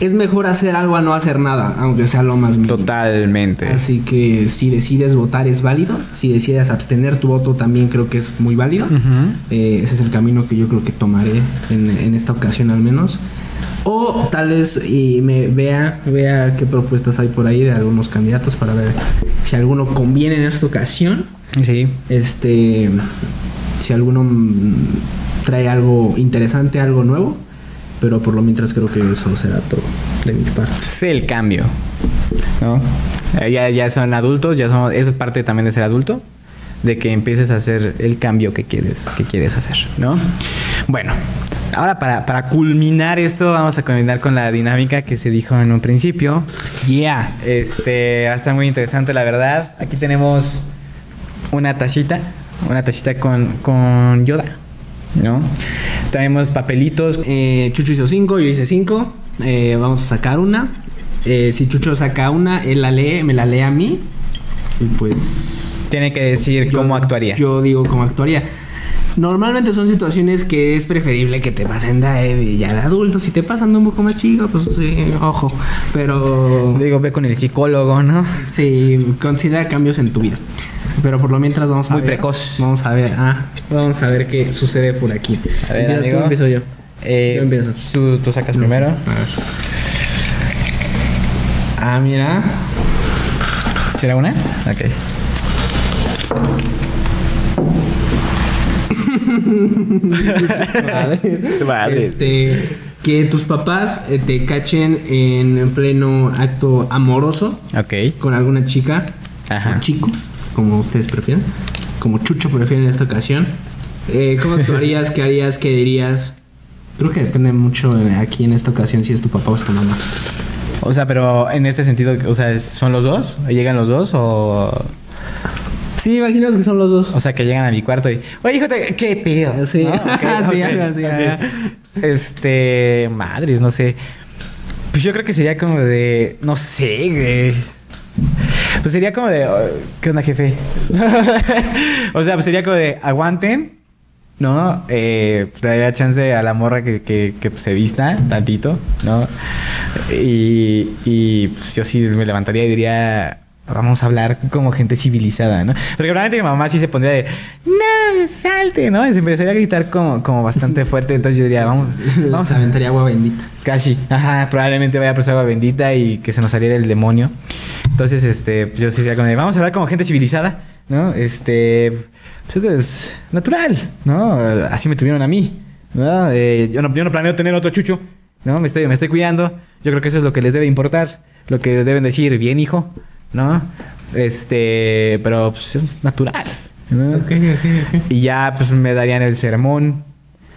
es mejor hacer algo a no hacer nada, aunque sea lo más mínimo. Totalmente. Así que si decides votar es válido, si decides abstener tu voto también creo que es muy válido. Ujú. Eh, ese es el camino que yo creo que tomaré en, en esta ocasión al menos. O tal vez y me vea, vea qué propuestas hay por ahí de algunos candidatos para ver si alguno conviene en esta ocasión. Sí. Este, si alguno trae algo interesante, algo nuevo. Pero por lo mientras creo que eso será todo de mi parte. Es el cambio, ¿no? Eh, Ya, ya son adultos, ya son, eso es parte también de ser adulto, de que empieces a hacer el cambio que quieres, que quieres hacer, ¿no? Bueno, ahora para, para culminar esto, vamos a culminar con la dinámica que se dijo en un principio. Yeah. Este, va a estar muy interesante, la verdad. Aquí tenemos una tacita, una tacita con, con Yoda, ¿no? Tenemos papelitos. Eh, Chucho hizo 5, yo hice 5. vamos a sacar una. Eh, si Chucho saca una, él la lee, me la lee a mí. Y pues. Tiene que decir yo- cómo actuaría. Yo digo cómo actuaría. Normalmente son situaciones que es preferible que te pasen de, de ya de adultos. Si te pasan de un poco más chico, pues sí, ojo. Pero. Digo, ve con el psicólogo, ¿no? Sí, considera cambios en tu vida. Pero por lo mientras vamos a Muy ver. precoz. Vamos a ver. Ah, vamos a ver qué sucede por aquí. A ver, ¿Empiezas tú amigo. empiezo yo? Eh, Yo empiezo. Tú, tú sacas primero. A ver. Ah, mira. ¿Será una? Ok. Este, que tus papás eh, te cachen en pleno acto amoroso Ok. con alguna chica Ajá. o chico, como ustedes prefieran, como Chucho prefiere en esta ocasión. Eh, ¿Cómo (laughs) actuarías? ¿Qué harías? ¿Qué dirías? Creo que depende mucho eh, aquí en esta ocasión si es tu papá o es tu mamá. O sea, pero en este sentido, o sea, ¿son los dos? ¿Llegan los dos? O, Sí, imaginemos que son los dos. o sea, que llegan a mi cuarto y... Oye, hijo, te- ¿qué pedo? (laughs) Sí. ¿No? Ok, (laughs) Sí, ok, algo así, ok. ajá. Este... Madres, no sé. Pues yo creo que sería como de... No sé, güey. Pues sería como de... oh, ¿Qué onda, jefe? (laughs) o sea, pues sería como de... Aguanten. ¿No? Eh, pues le daría chance a la morra que, que, que se vista tantito, ¿no? Y, y pues yo sí me levantaría y diría... Vamos a hablar como gente civilizada, ¿no? Porque probablemente mi mamá sí se pondría de... No, salte, ¿no? Y se empezaría a gritar como, como bastante fuerte. Entonces yo diría, vamos, (laughs) Vamos a aventaría agua bendita. Casi, ajá, probablemente vaya a pasar agua bendita y que se nos saliera el demonio. Entonces, este, pues yo sí sería como de, vamos a hablar como gente civilizada, ¿no? Este, pues esto es natural, ¿no? Así me tuvieron a mí, ¿no? Eh, yo, no yo no planeo tener otro chucho, ¿no? Me estoy, me estoy cuidando. Yo creo que eso es lo que les debe importar, lo que deben decir, bien hijo, ¿no? Este, pero pues es natural, ¿no? Ok, ok, ok. Y ya pues me darían el sermón.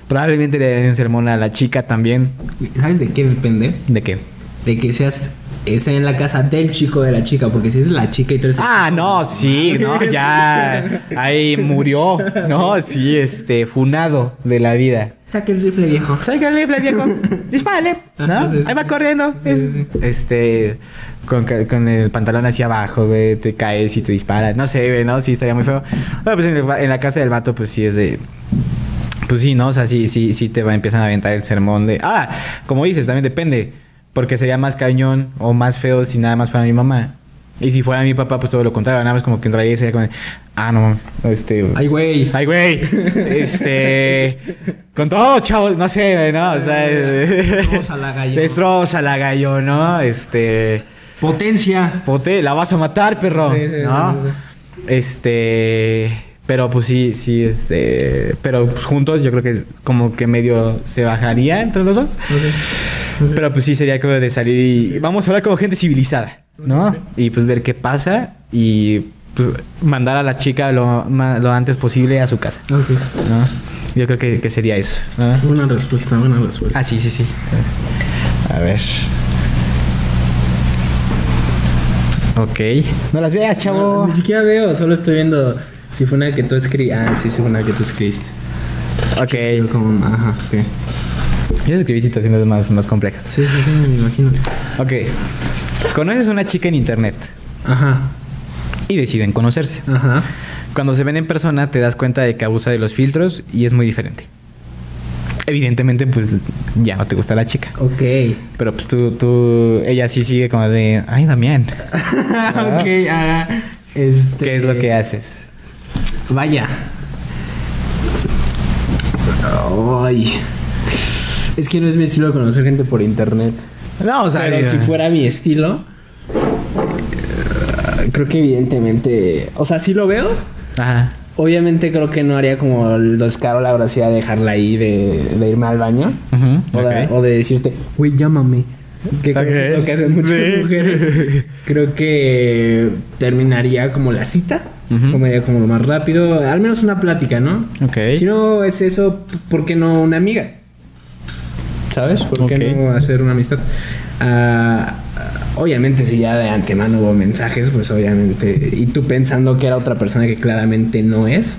Probablemente le darían el sermón a la chica también. ¿Sabes de qué depende? ¿De qué? De que seas ese en la casa del chico de la chica, porque si es la chica y tú eres el Ah, chico, no, sí, no, ya. Ahí murió, ¿no? Sí, este, funado de la vida. Saque el rifle viejo. ¿Sabes qué rifle, viejo? Dispárale, ¿no? Ajá, sí, sí. Ahí va corriendo. Sí, sí, sí. Este, con, con el pantalón hacia abajo, güey, te caes y te disparas. No sé, güey, ¿no? Sí, estaría muy feo. Bueno, pues en, el en la casa del vato, pues sí es de. Pues sí, ¿no? O sea, sí, sí, sí te va, empiezan a aventar el sermón de. Ah, como dices, también depende. Porque sería más cañón o más feo si nada más para mi mamá. Y si fuera mi papá, pues todo lo contrario. Nada más como que entraría y sería como. de, Ah, no, este. Ay, güey. Ay, güey. Este. (laughs) Con todo, chavos. No sé, güey, ¿no? O sea. Destrózala, gallo. Destrózala, gallo, ¿no? Este. Potencia. Pote, la vas a matar, perro. Sí, sí, ¿no? sí, Este. Pero pues sí, sí, este. Pero pues, juntos yo creo que como que medio se bajaría entre los dos. Pero pues sí sería como de salir y. Vamos a hablar como gente civilizada, ¿no? Y pues ver qué pasa y pues mandar a la chica lo, lo antes posible a su casa, Ok. ¿no? Yo creo que, que sería eso, ¿no? Buena respuesta, buena respuesta. Ah, sí, sí, sí. A ver. Ok. No las veas, chavo. No, ni siquiera veo, solo estoy viendo si fue una que tú escribiste. Ah, sí, sí fue una que tú escribiste. Ok. Yo como, ajá, ok. Yo escribí situaciones más, más complejas. Sí, sí, sí, me imagino. Ok. Conoces a una chica en internet Ajá, y deciden conocerse. ajá. Cuando se ven en persona te das cuenta de que abusa de los filtros y es muy diferente. Evidentemente, pues ya no te gusta la chica. Ok. Pero pues tú, tú, ella sí sigue como de, ay, Damián, (laughs) ok, ah, este... ¿qué es lo que haces? Vaya. Ay. Es que no es mi estilo conocer gente por internet. No, o sea, Pero si fuera mi estilo, creo que evidentemente, o sea, sí lo veo. Ajá. Obviamente creo que no haría como el descaro la dejarla ahí de, de irme al baño Ujú, o, de, ok. o de decirte, güey, llámame. Que creo que es lo que hacen muchas Sí. mujeres. Creo que terminaría como la cita, Ujú. como, como lo más rápido, al menos una plática, ¿no? Ok. Si no es eso, ¿por qué no una amiga? ¿Sabes? ¿Por qué no hacer una amistad? Ah, obviamente, si ya de antemano hubo mensajes, pues obviamente. Y tú pensando que era otra persona que claramente no es,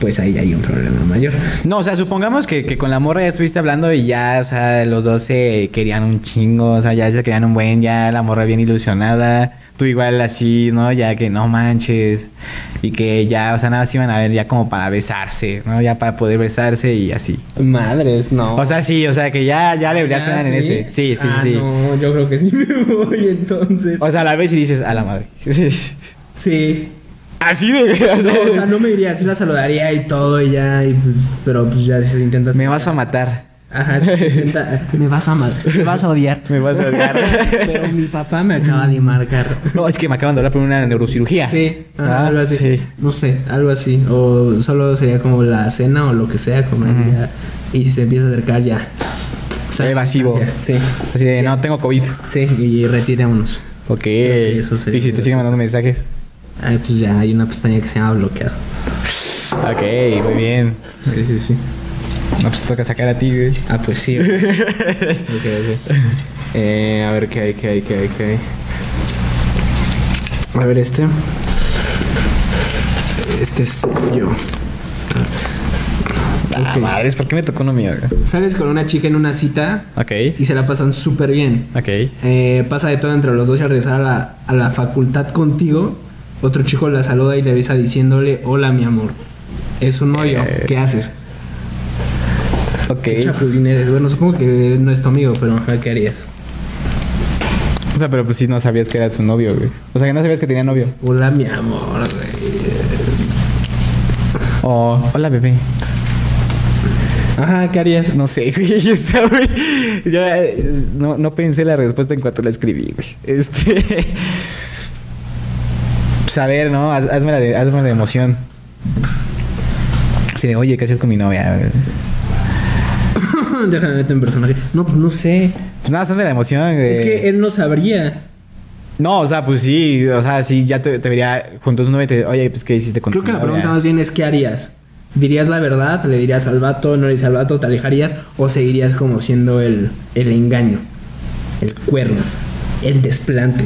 pues ahí hay un problema mayor. No, o sea, supongamos que, que con la morra ya estuviste hablando y ya, o sea, los dos se querían un chingo, o sea, ya se querían un buen, ya la morra bien ilusionada, tú igual así, ¿no? Ya que no manches, y que ya, o sea, nada más iban a ver ya como para besarse, ¿no? Ya para poder besarse y así. Madres, no. O sea, sí, o sea, que ya, ya le ya ¿Ya, estaban en ese. Sí, sí, Ah, sí. No, yo creo que sí me (laughs) voy entonces. O sea, la vez y dices, a la madre. (laughs) sí. Así de... No, o sea, no me diría, sí la saludaría y todo y ya, y pues, pero pues ya si se intenta... Me vas a matar. Ajá, si se intenta... (laughs) me vas a ma- me vas a odiar. (laughs) Me vas a odiar. Pero mi papá me acaba de marcar. No, es que me acaban de hablar por una neurocirugía. Sí, ah, Ah, algo así. sí. No sé, algo así. O solo sería como la cena o lo que sea, como Ujú. ya, y si se empieza a acercar ya. O sea, Evasivo. Sí, Así de, no, tengo COVID. sí, y retirémonos. Ok. que eso sería- y si te siguen mandando mensajes. Ay, pues ya hay una pestaña que se llama bloqueado. Ok, muy bien. Sí, sí, sí. No, pues te toca sacar a ti, güey. Ah, pues sí. (laughs) ok, ok. Eh, a ver qué hay, qué hay, qué hay, qué hay. A ver este. Este es yo. Ah, madres, ¿por qué me tocó uno mío, güey? Sales con una chica en una cita Ok. y se la pasan súper bien. Ok. Eh, pasa de todo entre los dos y al regresar a la, a la facultad contigo, otro chico la saluda y le besa diciéndole, hola mi amor. Es su novio, Eh. ¿qué haces? Ok. ¿Qué chapulín eres? Bueno, supongo que no es tu amigo, pero ajá, ¿qué harías? O sea, pero pues sí no sabías que era su novio, güey. O sea, que no sabías que tenía novio. Hola mi amor, güey. O, hola, bebé. Ajá, ¿qué harías? No sé, (laughs) güey. Yo, sé, güey. Yo, eh, no, no pensé la respuesta en cuanto la escribí, güey. Este. Pues a ver, ¿no? Haz- hazme la de, hazme la de emoción. Así de, oye, ¿qué haces con mi novia? (coughs) Déjame meter en personaje. No, pues no sé. Pues nada, hazme la emoción, güey. Es que él no sabría. No, o sea, pues sí, o sea, sí, ya te, te vería junto a tu novia y te oye, pues ¿qué hiciste con Creo tu que la novia?" pregunta más bien es: ¿qué harías? ¿Dirías la verdad? ¿Le dirías al vato? ¿No le dirías al vato? ¿Te alejarías? ¿O seguirías como siendo el, el engaño? El cuerno. El desplante.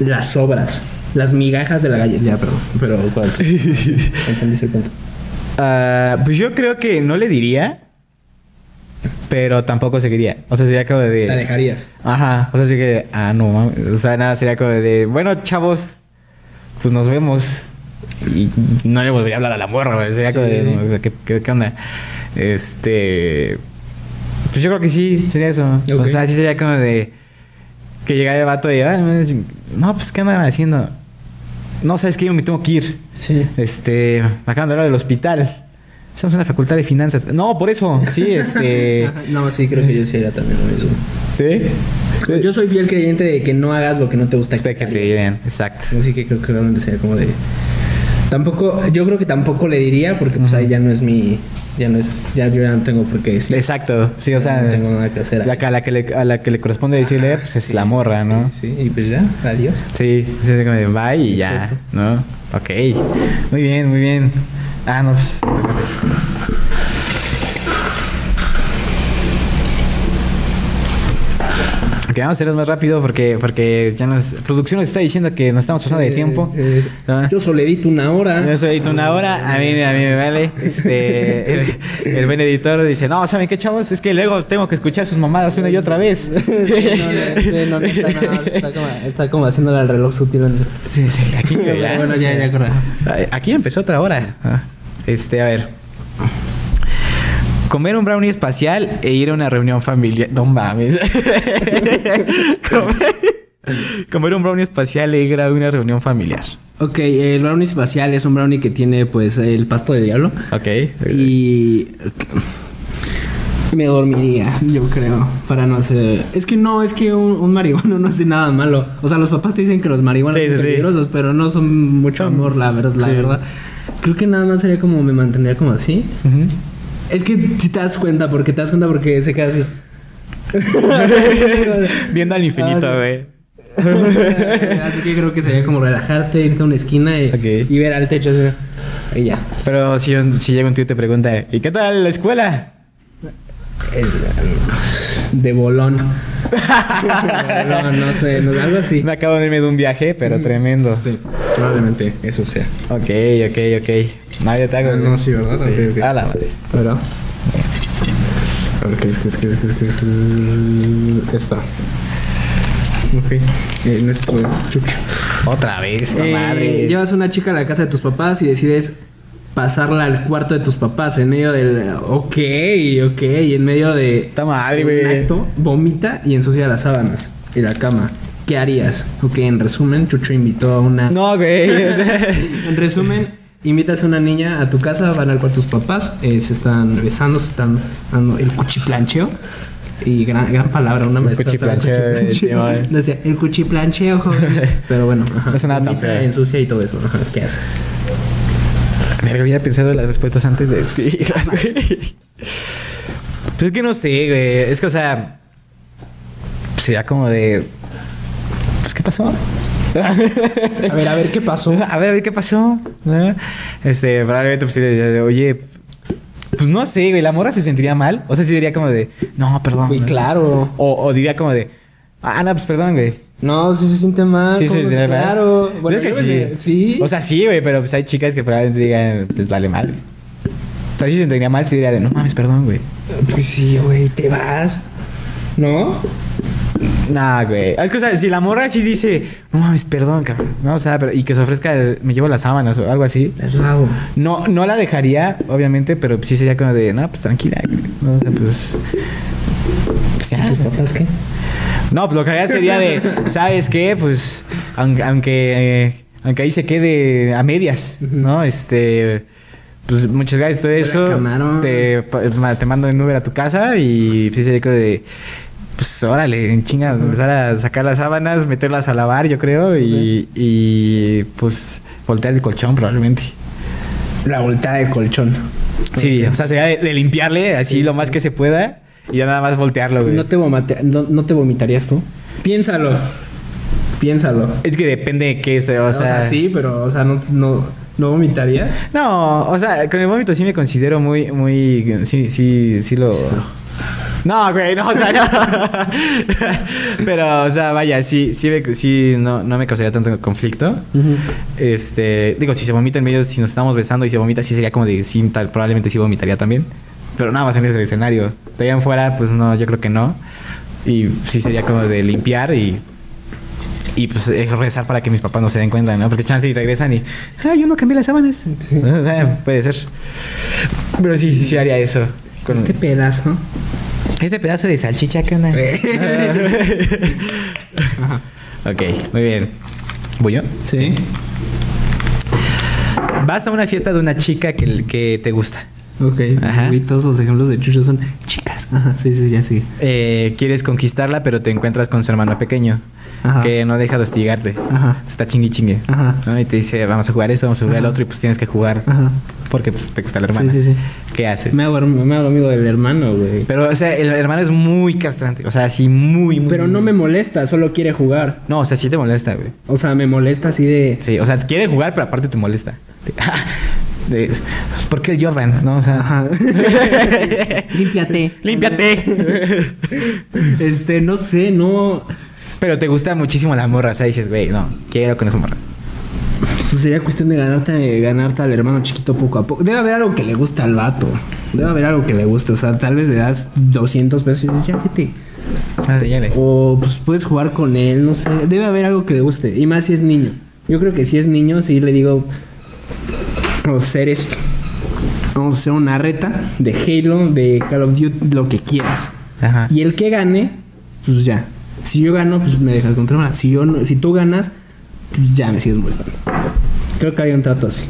Las obras. Las migajas de la galleta. Ya, perdón. Pero, ¿cuál? ¿Entendiste el punto? Ah, pues yo creo que no le diría, pero tampoco seguiría. O sea, sería como de... ¿Te alejarías? Ajá, o sea, sí que, ah, no, mames. o sea, nada, sería como de, bueno, chavos, pues nos vemos. Y, y no le volvería a hablar a la morra, güey. Sería como de, o sea, ¿qué, qué, qué onda? Este, pues yo creo que sí, sería eso. O sea, sí sería como de, que llegara el vato y, "Ah, no, pues, ¿qué andan haciendo? No, ¿sabes qué? Yo me tengo que ir. Sí. Este, me acaban de hablar del hospital. Estamos en la facultad de finanzas. No, por eso, sí, este, (laughs) No, sí, creo que yo sí haría también lo mismo. ¿sí? Yo soy fiel creyente de que no hagas lo que no te gusta. Que sí, bien, exacto. Así que creo que realmente sería como de. Tampoco, yo creo que tampoco le diría porque pues ahí ya no es mi, ya no es, ya yo ya no tengo por qué decir. Exacto, sí, o sea, no tengo nada que hacer. a, la que le, a la que le corresponde decirle, pues es Sí. la morra, ¿no? Sí, y pues ya, adiós. Sí, sí, es como bye y ya, Exacto. ¿no? Ok, muy bien, muy bien. Ah, no, pues. Ok, vamos a hacerlo más rápido porque, porque ya nos. Producción nos está diciendo que nos estamos pasando de Sí, tiempo. sí, sí. Ah. Yo solo edito una hora. Yo soy edito una hora, a mí, a mí me vale. Este, (laughs) el, el buen editor dice, no, ¿saben qué, chavos? Es que luego tengo que escuchar sus mamadas una y otra vez. (laughs) No, no, no, está como, está como haciéndole al reloj sutil. Sí, sí, aquí ya. (laughs) Bueno, ya, ya, Aquí empezó otra hora. Ah, Este, a ver. Comer un brownie espacial e ir a una reunión familiar. No mames. (laughs) comer, comer un brownie espacial e ir a una reunión familiar. Ok, el brownie espacial es un brownie que tiene pues el pasto de diablo. Ok. Y me dormiría, yo creo, para no hacer... Es que no, es que un, un marihuano no hace nada malo. O sea, los papás te dicen que los marihuanos Sí, son sí, sí. peligrosos, pero no son mucho amor, la verdad, la verdad. Creo que nada más sería como me mantendría como así. Ujú. Es que si te das cuenta, porque te das cuenta porque se queda así. (laughs) Viendo al infinito, Ah, güey. (laughs) así que creo que sería como relajarte, irte a una esquina y, ver al techo así. Y ya. Pero si, llega un tío y te pregunta, ¿y qué tal la escuela? Es, de bolón. (laughs) bolón, no sé, no, algo así. Me acabo de irme de un viaje, pero tremendo. Sí, probablemente eso sea. Ok, ok, ok. Nadie te hago. Ah, no, sí, ¿verdad? Ok, ok. A la madre. ¿Verdad? A ver, ¿qué es? ¿Qué es? ¿Qué es? ¿Qué es? ¿Qué es? Esta. Ok. Eh, no es tu- chuchu. Otra vez, la Eh, madre. llevas una chica a la casa de tus papás y decides pasarla al cuarto de tus papás en medio del... Ok, ok, y en medio de... Está madre, un güey. acto, vomita y ensucia las sábanas y la cama. ¿Qué harías? Ok, en resumen, Chucho invitó a una... No, güey. (laughs) En resumen, invitas a una niña a tu casa, van al cuarto de tus papás, eh, se están besando, se están dando el cuchiplancheo. Y gran, gran palabra, una maestra. cuchiplancheo, sí, (laughs) madre. Decía, el cuchiplancheo, jóvenes. (laughs) Pero bueno, ajá. No sonaba tan Vomita, feo. ensucia y todo eso. Ajá, ¿Qué haces? Me había pensado las respuestas antes de escribirlas, güey. Pues es que no sé, güey. Es que, o sea. Sería como de. Pues, ¿qué pasó? A ver, a ver, ¿qué pasó? (laughs) A ver, a ver qué pasó. Este, probablemente, pues, de- oye. Pues no sé, güey. La morra se sentiría mal. O sea, sí diría como de. No, perdón. Güey, claro. O, o diría como de. Ah, no, pues perdón, güey. No, sí se siente mal. Sí, ¿cómo sí, claro. Bueno, es que sí. sí. O sea, sí, güey, pero pues hay chicas que probablemente digan, les vale mal. O sea, si se sentiría mal, sí diría, no mames, perdón, güey. Pues sí, güey, te vas. ¿No? Nah, güey. Es que, o sea, si la morra sí dice, no mames, perdón, cabrón. No, o sea, pero, y que se ofrezca, me llevo las sábanas o algo así. Es lavo. No, no la dejaría, obviamente, pero sí sería como de, no, pues tranquila, güey. No, o sea, pues. pues ya, ¿Tus papás qué? No, pues lo que haría sería de, ¿sabes qué? Pues, aunque, aunque, eh, aunque ahí se quede a medias, ¿no? Este, pues muchas gracias, todo eso. Te, te mando en Uber a tu casa y sí sería como de, pues órale, en chinga, empezar a sacar las sábanas, meterlas a lavar, yo creo, y, y pues voltear el colchón probablemente. La volteada de colchón. Sí, o sea, sería de, de limpiarle así Sí, lo sí. más que se pueda y ya nada más voltearlo, güey. ¿No te, vomate- no, no te vomitarías tú? Piénsalo. Piénsalo. Es que depende de qué sea, o O sea... sea, sí, pero, o sea, no, no, no vomitarías. No, o sea, con el vómito sí me considero muy, muy... Sí, sí, sí lo... No, güey, no, o sea, no. (laughs) Pero, o sea, vaya, sí, sí, no, no me causaría tanto conflicto. Este, digo, si se vomita en medio, si nos estamos besando y se vomita, sí sería como de sí, tal, probablemente sí vomitaría también. Pero nada más en ese escenario. De ahí en fuera, pues no, yo creo que no. Y sí sería como de limpiar y. Y pues eh, rezar para que mis papás no se den cuenta, ¿no? Porque chance y regresan y. Ah, yo no cambié las sábanas. Sí. O sea, puede ser. Pero sí, sí haría eso. Con Qué pedazo. Este pedazo de salchicha que onda. (laughs) ok, muy bien. ¿Voy yo? Sí. Vas a una fiesta de una chica que, que te gusta. Ok. Ajá. Y todos los ejemplos de Chucho son chicas. Ajá, sí, sí, ya sí. Eh, quieres conquistarla, pero te encuentras con su hermano pequeño. Ajá. Que no deja de hostigarte. Ajá. Está chingui chingue. Ajá. ¿no? Y te dice, vamos a jugar esto, vamos a jugar el otro, y pues tienes que jugar. Ajá. Porque pues te gusta la hermana. Sí, sí, sí. ¿Qué haces? Me hago, me hago amigo del hermano, güey. Pero, o sea, el hermano es muy castrante. O sea, así muy, muy. Pero no me molesta, solo quiere jugar. No, o sea, sí te molesta, güey. O sea, me molesta así de. Sí, o sea, quiere jugar, pero aparte te molesta. (laughs) De- ¿Por qué el Jordan? No, o sea. Ajá. (laughs) Límpiate. Límpiate. Este, no sé, no. Pero te gusta muchísimo la morra. O sea, dices, güey, no, quiero con esa morra. Pues sería cuestión de ganarte, ganarte al hermano chiquito poco a poco. Debe haber algo que le guste al vato. Debe haber algo que le guste. O sea, tal vez le das 200 pesos y dices, ya vete. Ah. O pues puedes jugar con él, no sé. Debe haber algo que le guste. Y más si es niño. Yo creo que si es niño, sí le digo. Vamos a hacer esto. Vamos a hacer una reta de Halo, de Call of Duty, lo que quieras. Ajá. Y el que gane, pues ya. Si yo gano, pues me dejas controlar. Si yo no- si tú ganas, pues ya me sigues molestando. Creo que hay un trato así.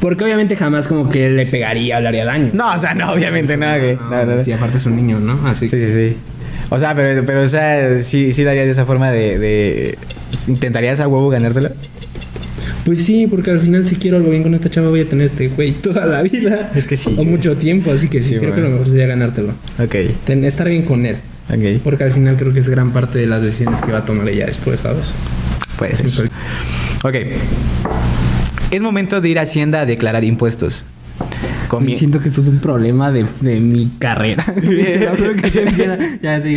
Porque obviamente jamás como que le pegaría o le haría daño. No, o sea, no, obviamente no, güey. No, No, no. Si aparte es un niño, ¿no? Así. Sí, sí, sí. O sea, pero, pero o sea, sí, sí lo harías de esa forma de, de... ¿Intentarías a huevo ganártela? Pues sí, porque al final si quiero algo bien con esta chava voy a tener este güey toda la vida. Es que sí, O mucho tiempo, así que sí, Sí, creo güey. que lo mejor sería ganártelo. Ok, Ten- estar bien con él. Ok. Porque al final creo que es gran parte de las decisiones que va a tomar ella después, ¿sabes? Puede ser. Ok. Es momento de ir a Hacienda a declarar impuestos. Comie- siento que esto es un problema de, de mi carrera. (laughs) Que ya empieza. Ya sí.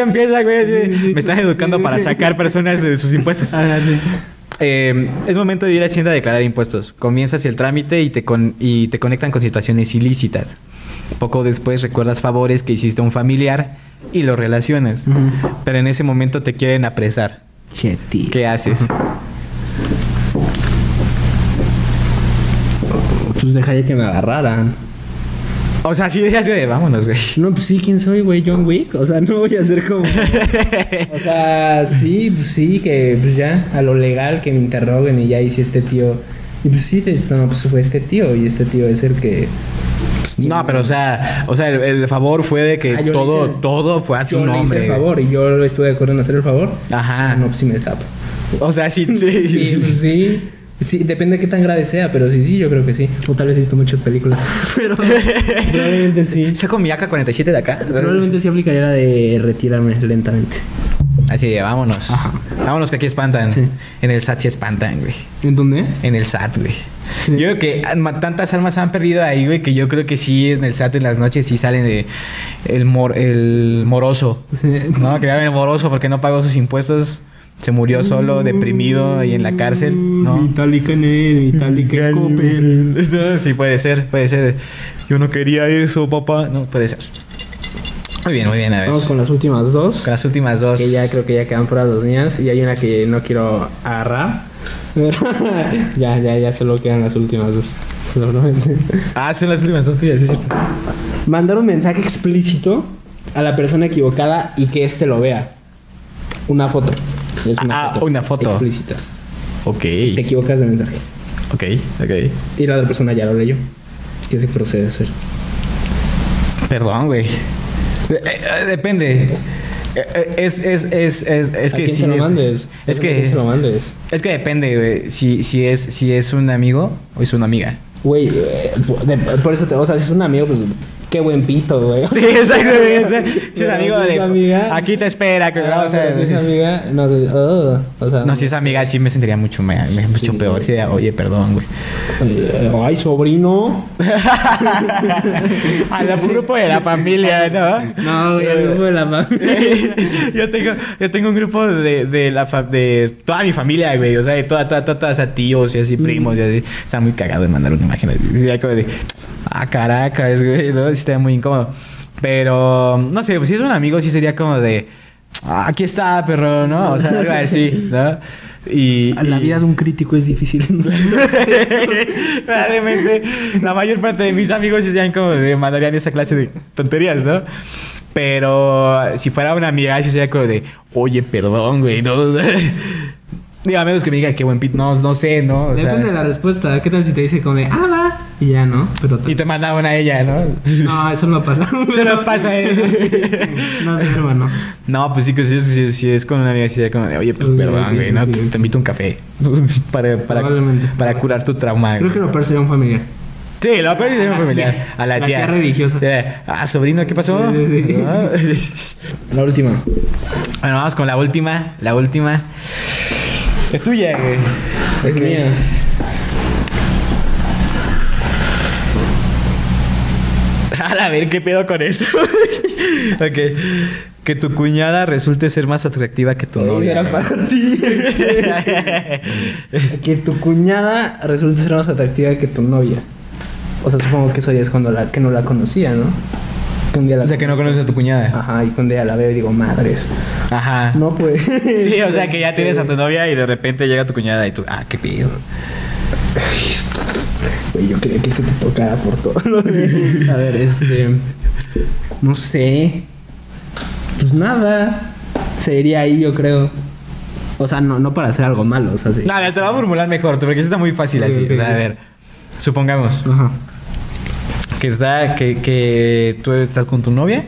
Empieza, güey. así. Sí, sí, sí. Me están educando Sí, para sacar personas de sus impuestos. (laughs) Ajá. Eh, es momento de ir a Hacienda a declarar impuestos. Comienzas el trámite y te, con- y te conectan con situaciones ilícitas. Poco después recuerdas favores que hiciste a un familiar y lo relacionas. Ujú. Pero en ese momento te quieren apresar. Che, tío. ¿Qué haces? Pues dejaría que me agarraran. O sea, sí dejas de vámonos, güey. No, pues sí, ¿quién soy, güey? John Wick. O sea, (laughs) no voy a ser como. (laughs) O sea, sí, pues sí, que pues ya, a lo legal que me interroguen y ya hice este tío. Y pues sí, no, pues fue este tío y este tío es el que. No, pero o sea, o sea, el, el favor fue de que Ah, yo todo, hice- todo fue a tu yo le hice nombre. el favor y yo estuve de acuerdo en hacer el favor. Ajá. No, pues sí me tapo. O sea, sí, sí. (laughs) Sí, pues sí. Sí, depende de qué tan grave sea, pero sí, sí, yo creo que sí. O tal vez he visto muchas películas. (laughs) Pero (laughs) probablemente sí. Saco mi AK-47 de acá. Probablemente sí aplicaría la de retirarme lentamente. Así de, vámonos. Ajá. Vámonos que aquí espantan. Sí. En el SAT sí espantan, güey. ¿En dónde? En el SAT, güey. Sí. Yo creo que tantas almas han perdido ahí, güey, que yo creo que sí en el SAT en las noches sí salen de el, mor- el moroso. Sí. ¿No? Que el moroso porque no pagó sus impuestos. Se murió solo, deprimido ahí en la cárcel, ¿no? Vitalik en él, Vitalik en Coppel. (laughs) Sí, puede ser, puede ser. Yo no quería eso, papá. No, puede ser. Muy bien, muy bien, a ver. Vamos con las últimas dos. Con las últimas dos. Que ya creo que ya quedan fuera dos mías. Y hay una que no quiero agarrar. (laughs) Ya, ya, ya solo quedan las últimas dos. Ah, son las últimas dos tuyas, sí, es cierto. Mandar un mensaje explícito a la persona equivocada y que éste lo vea. Una foto. Es Ah, una foto. Explícita. Ok. Te equivocas de mensaje. Ok, ok. Y la otra persona ya lo leyó. ¿Qué se procede a hacer? Perdón, güey. Eh, eh, depende. Eh, eh, Es, es, es, es, es ¿A que quién sí. se lo mandes? Es ¿A quién que. se lo mandes? Es que depende, güey. Si, si, es, si es un amigo o es una amiga. Güey, eh, por eso te... O sea, si es un amigo, pues... Qué buen pito, güey. Sí, (laughs) sea, Si es amigo de. amiga- Aquí te espera. Que, Ah, o sea, si es amiga, no, oh, o sea... no, si es amiga, sí me sentiría mucho, me- me- mucho Sí. peor. Oye, perdón, güey. Eh, Ay, sobrino. (laughs) Al grupo de la familia, ¿no? No, güey, el grupo de la familia. (laughs) yo tengo yo tengo un grupo de, de la fa- de toda mi familia, güey, o sea, de toda toda toda, toda, o sea, tíos y así primos y así. Está muy cagado de mandar una imagen así, así, como de ah, caracas, güey, no, está muy incómodo. Pero no sé, pues, si es un amigo sí sería como de ah, aquí está, perro, ¿no? O sea, algo así, ¿no? Y, La y- vida de un crítico es difícil. (laughs) Probablemente la mayor parte de mis amigos serían como de mandarían esa clase de tonterías, ¿no? Pero si fuera una amiga, sí sería como de, oye, perdón, güey, ¿no? (laughs) Digo, a menos que me diga qué buen pit, no, no sé, ¿no? O sea, Depende de la respuesta. ¿Qué tal si te dice como de, ah, va? Y ya, ¿no? Pero Y te manda una a ella, ¿no? No, eso no pasa. (laughs) Se lo pasa a ella. (laughs) No hermano. No, pues sí que si es, si, si es con una amiga, sí sería como de, oye, pues perdón, güey, ¿no? Te, te invito a un café (laughs) para, para, Probablemente. para curar tu trauma. Creo güey. que lo peor sería un familiar. Sí, lo peor es A la familiar. tía. A la, La tía. tía religiosa. Sí. Ah, sobrino, ¿qué pasó? Sí, sí, sí. ¿No? La última. bueno, vamos con la última. La última. Es tuya, güey. Es mía. A ver, ¿qué pedo con eso? (laughs) ok. Que tu cuñada resulte ser más atractiva que tu Oye, novia. era para ti. (laughs) que tu cuñada resulte ser más atractiva que tu novia. O sea, supongo que eso ya es cuando la, que no la conocía, ¿no? Que un día la o sea, que no conoces a tu cuñada. Ajá, y que un día la veo y digo, madres. Ajá. No, pues. Sí, o sea, que ya (laughs) tienes a tu novia y de repente llega tu cuñada y tú, ah, qué pedo. Güey, yo quería que se te tocara por todo. lo de- A ver, este. No sé. Pues nada. Sería ahí, yo creo. O sea, no, no para hacer algo malo, o sea, sí. No, a ver, te lo voy a formular mejor, porque eso está muy fácil así. ok, o sea, a ver, supongamos Ajá. que está, que, que tú estás con tu novia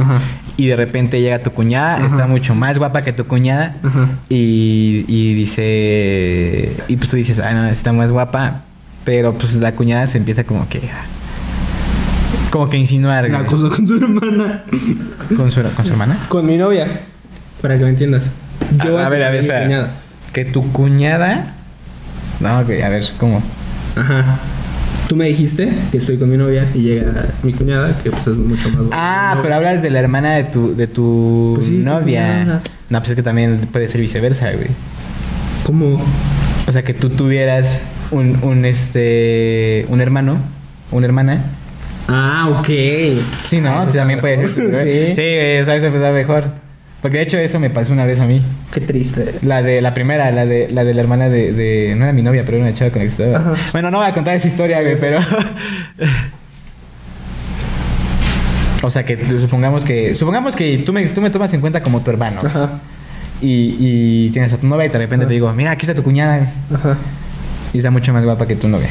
Ajá. y de repente llega tu cuñada, Ajá. está mucho más guapa que tu cuñada Ajá. y, y dice, y pues tú dices, ah, no, está más guapa, pero pues la cuñada se empieza como que, como que insinuar La acusó con su hermana. con su, con su hermana. Con mi novia. Para que me entiendas. Yo a, a ver, a ver, espera. cuñada. Que tu cuñada, no, que, a ver, ¿cómo? Ajá. Tú me dijiste que estoy con mi novia y llega mi cuñada, que pues es mucho más Ah, pero hablas de la hermana de tu, de tu Pues sí, ¿qué novia. No, pues es que también puede ser viceversa, güey. ¿Cómo? O sea, que tú tuvieras un, un este, un hermano, una hermana. Ah, ok. Sí, ¿no? Ah, eso también puede ser mejor. superhéroe. Sí. Sí, güey, o sea, eso está mejor. Porque de hecho eso me pasó una vez a mí. Qué triste. La de la primera, la de la de la hermana de, de no era mi novia, pero era una chava con la que estaba. Ajá. Bueno, no voy a contar esa historia, güey, pero (laughs) O sea, que supongamos que supongamos que tú me, tú me tomas en cuenta como tu hermano. Ajá. Y, y tienes a tu novia y de repente te digo, mira, aquí está tu cuñada. Ajá. Y está mucho más guapa que tu novia.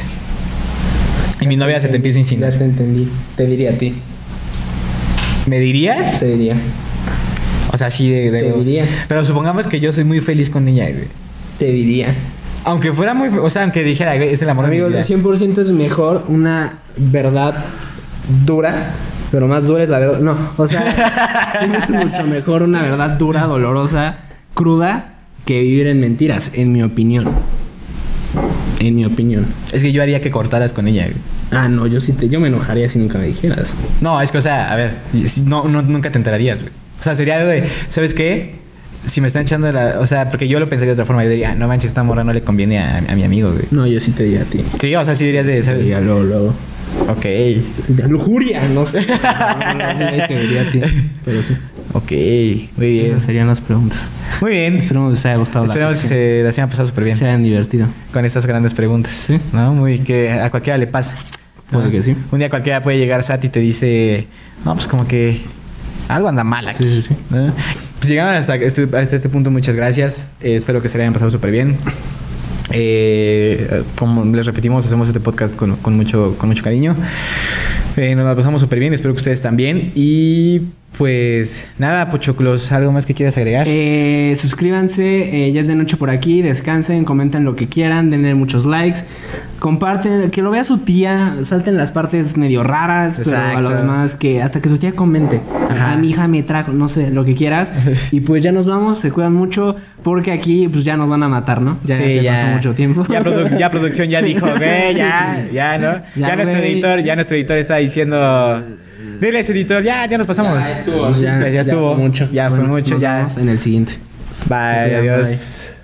Y mi novia se te empieza a insinuar. Ya te entendí. Te diría a ti. ¿Me dirías? Te diría. O sea, sí de, de- Te diría. Pero supongamos que yo soy muy feliz con ella, güey. Te diría. Aunque fuera muy... O sea, aunque dijera, güey, es el amor Amigos, de mi vida. 100% es mejor una verdad dura, pero más dura es la verdad. No, o sea, (laughs) siempre es mucho mejor una verdad dura, dolorosa, cruda, que vivir en mentiras, en mi opinión. En mi opinión. Es que yo haría que cortaras con ella, güey. Ah, no, yo sí te, yo me enojaría si nunca me dijeras. No, es que, o sea, a ver, no, no, nunca te enterarías, güey. O sea, sería de, ¿sabes qué? Si me están echando la... O sea, porque yo lo pensaría de otra forma. Yo diría, no manches, esta morra no le conviene a, a mi amigo, güey. No, yo sí te diría a ti. Sí, o sea, sí dirías de... ¿sabes? diría luego, luego. Ok, De lujuria, no sé. (laughs) No, no, sí, te diría a ti. Pero sí. Ok, muy bien. Esas serían las preguntas. Muy bien. Esperemos que les haya gustado Esperamos la que se las hayan pasado súper bien se hayan divertido. con estas grandes preguntas. Sí. ¿No? Muy que a cualquiera le pasa. Puede ¿no? que sí. Un día cualquiera puede llegar Sati y te dice, no, pues como que algo anda mal aquí. Sí, sí, sí. ¿no? Pues llegamos hasta este, hasta este punto, muchas gracias. Eh, espero que se le hayan pasado súper bien. Eh, como les repetimos, hacemos este podcast con, con mucho, con mucho cariño. Eh, nos la pasamos súper bien, espero que ustedes también. Y Pues nada, Pochoclos, ¿algo más que quieras agregar? Eh, suscríbanse, eh, ya es de noche por aquí, descansen, comenten lo que quieran, denle muchos likes, comparten, que lo vea su tía, salten las partes medio raras, pero a lo demás que hasta que su tía comente. Ajá. A mi hija me trajo, no sé, lo que quieras. (laughs) y pues ya nos vamos, se cuidan mucho, porque aquí pues ya nos van a matar, ¿no? Ya se pasó mucho tiempo. Ya, produ- ya producción ya dijo, güey, ya, (laughs) ya, ¿no? Ya, Ya, nuestro editor, ya nuestro editor está diciendo. Dile a ese editor, ya, ya nos pasamos. Ya estuvo. Ya, ya estuvo. fue mucho. Ya fue Bueno, mucho, nos ya. vemos en el siguiente. Bye, adiós.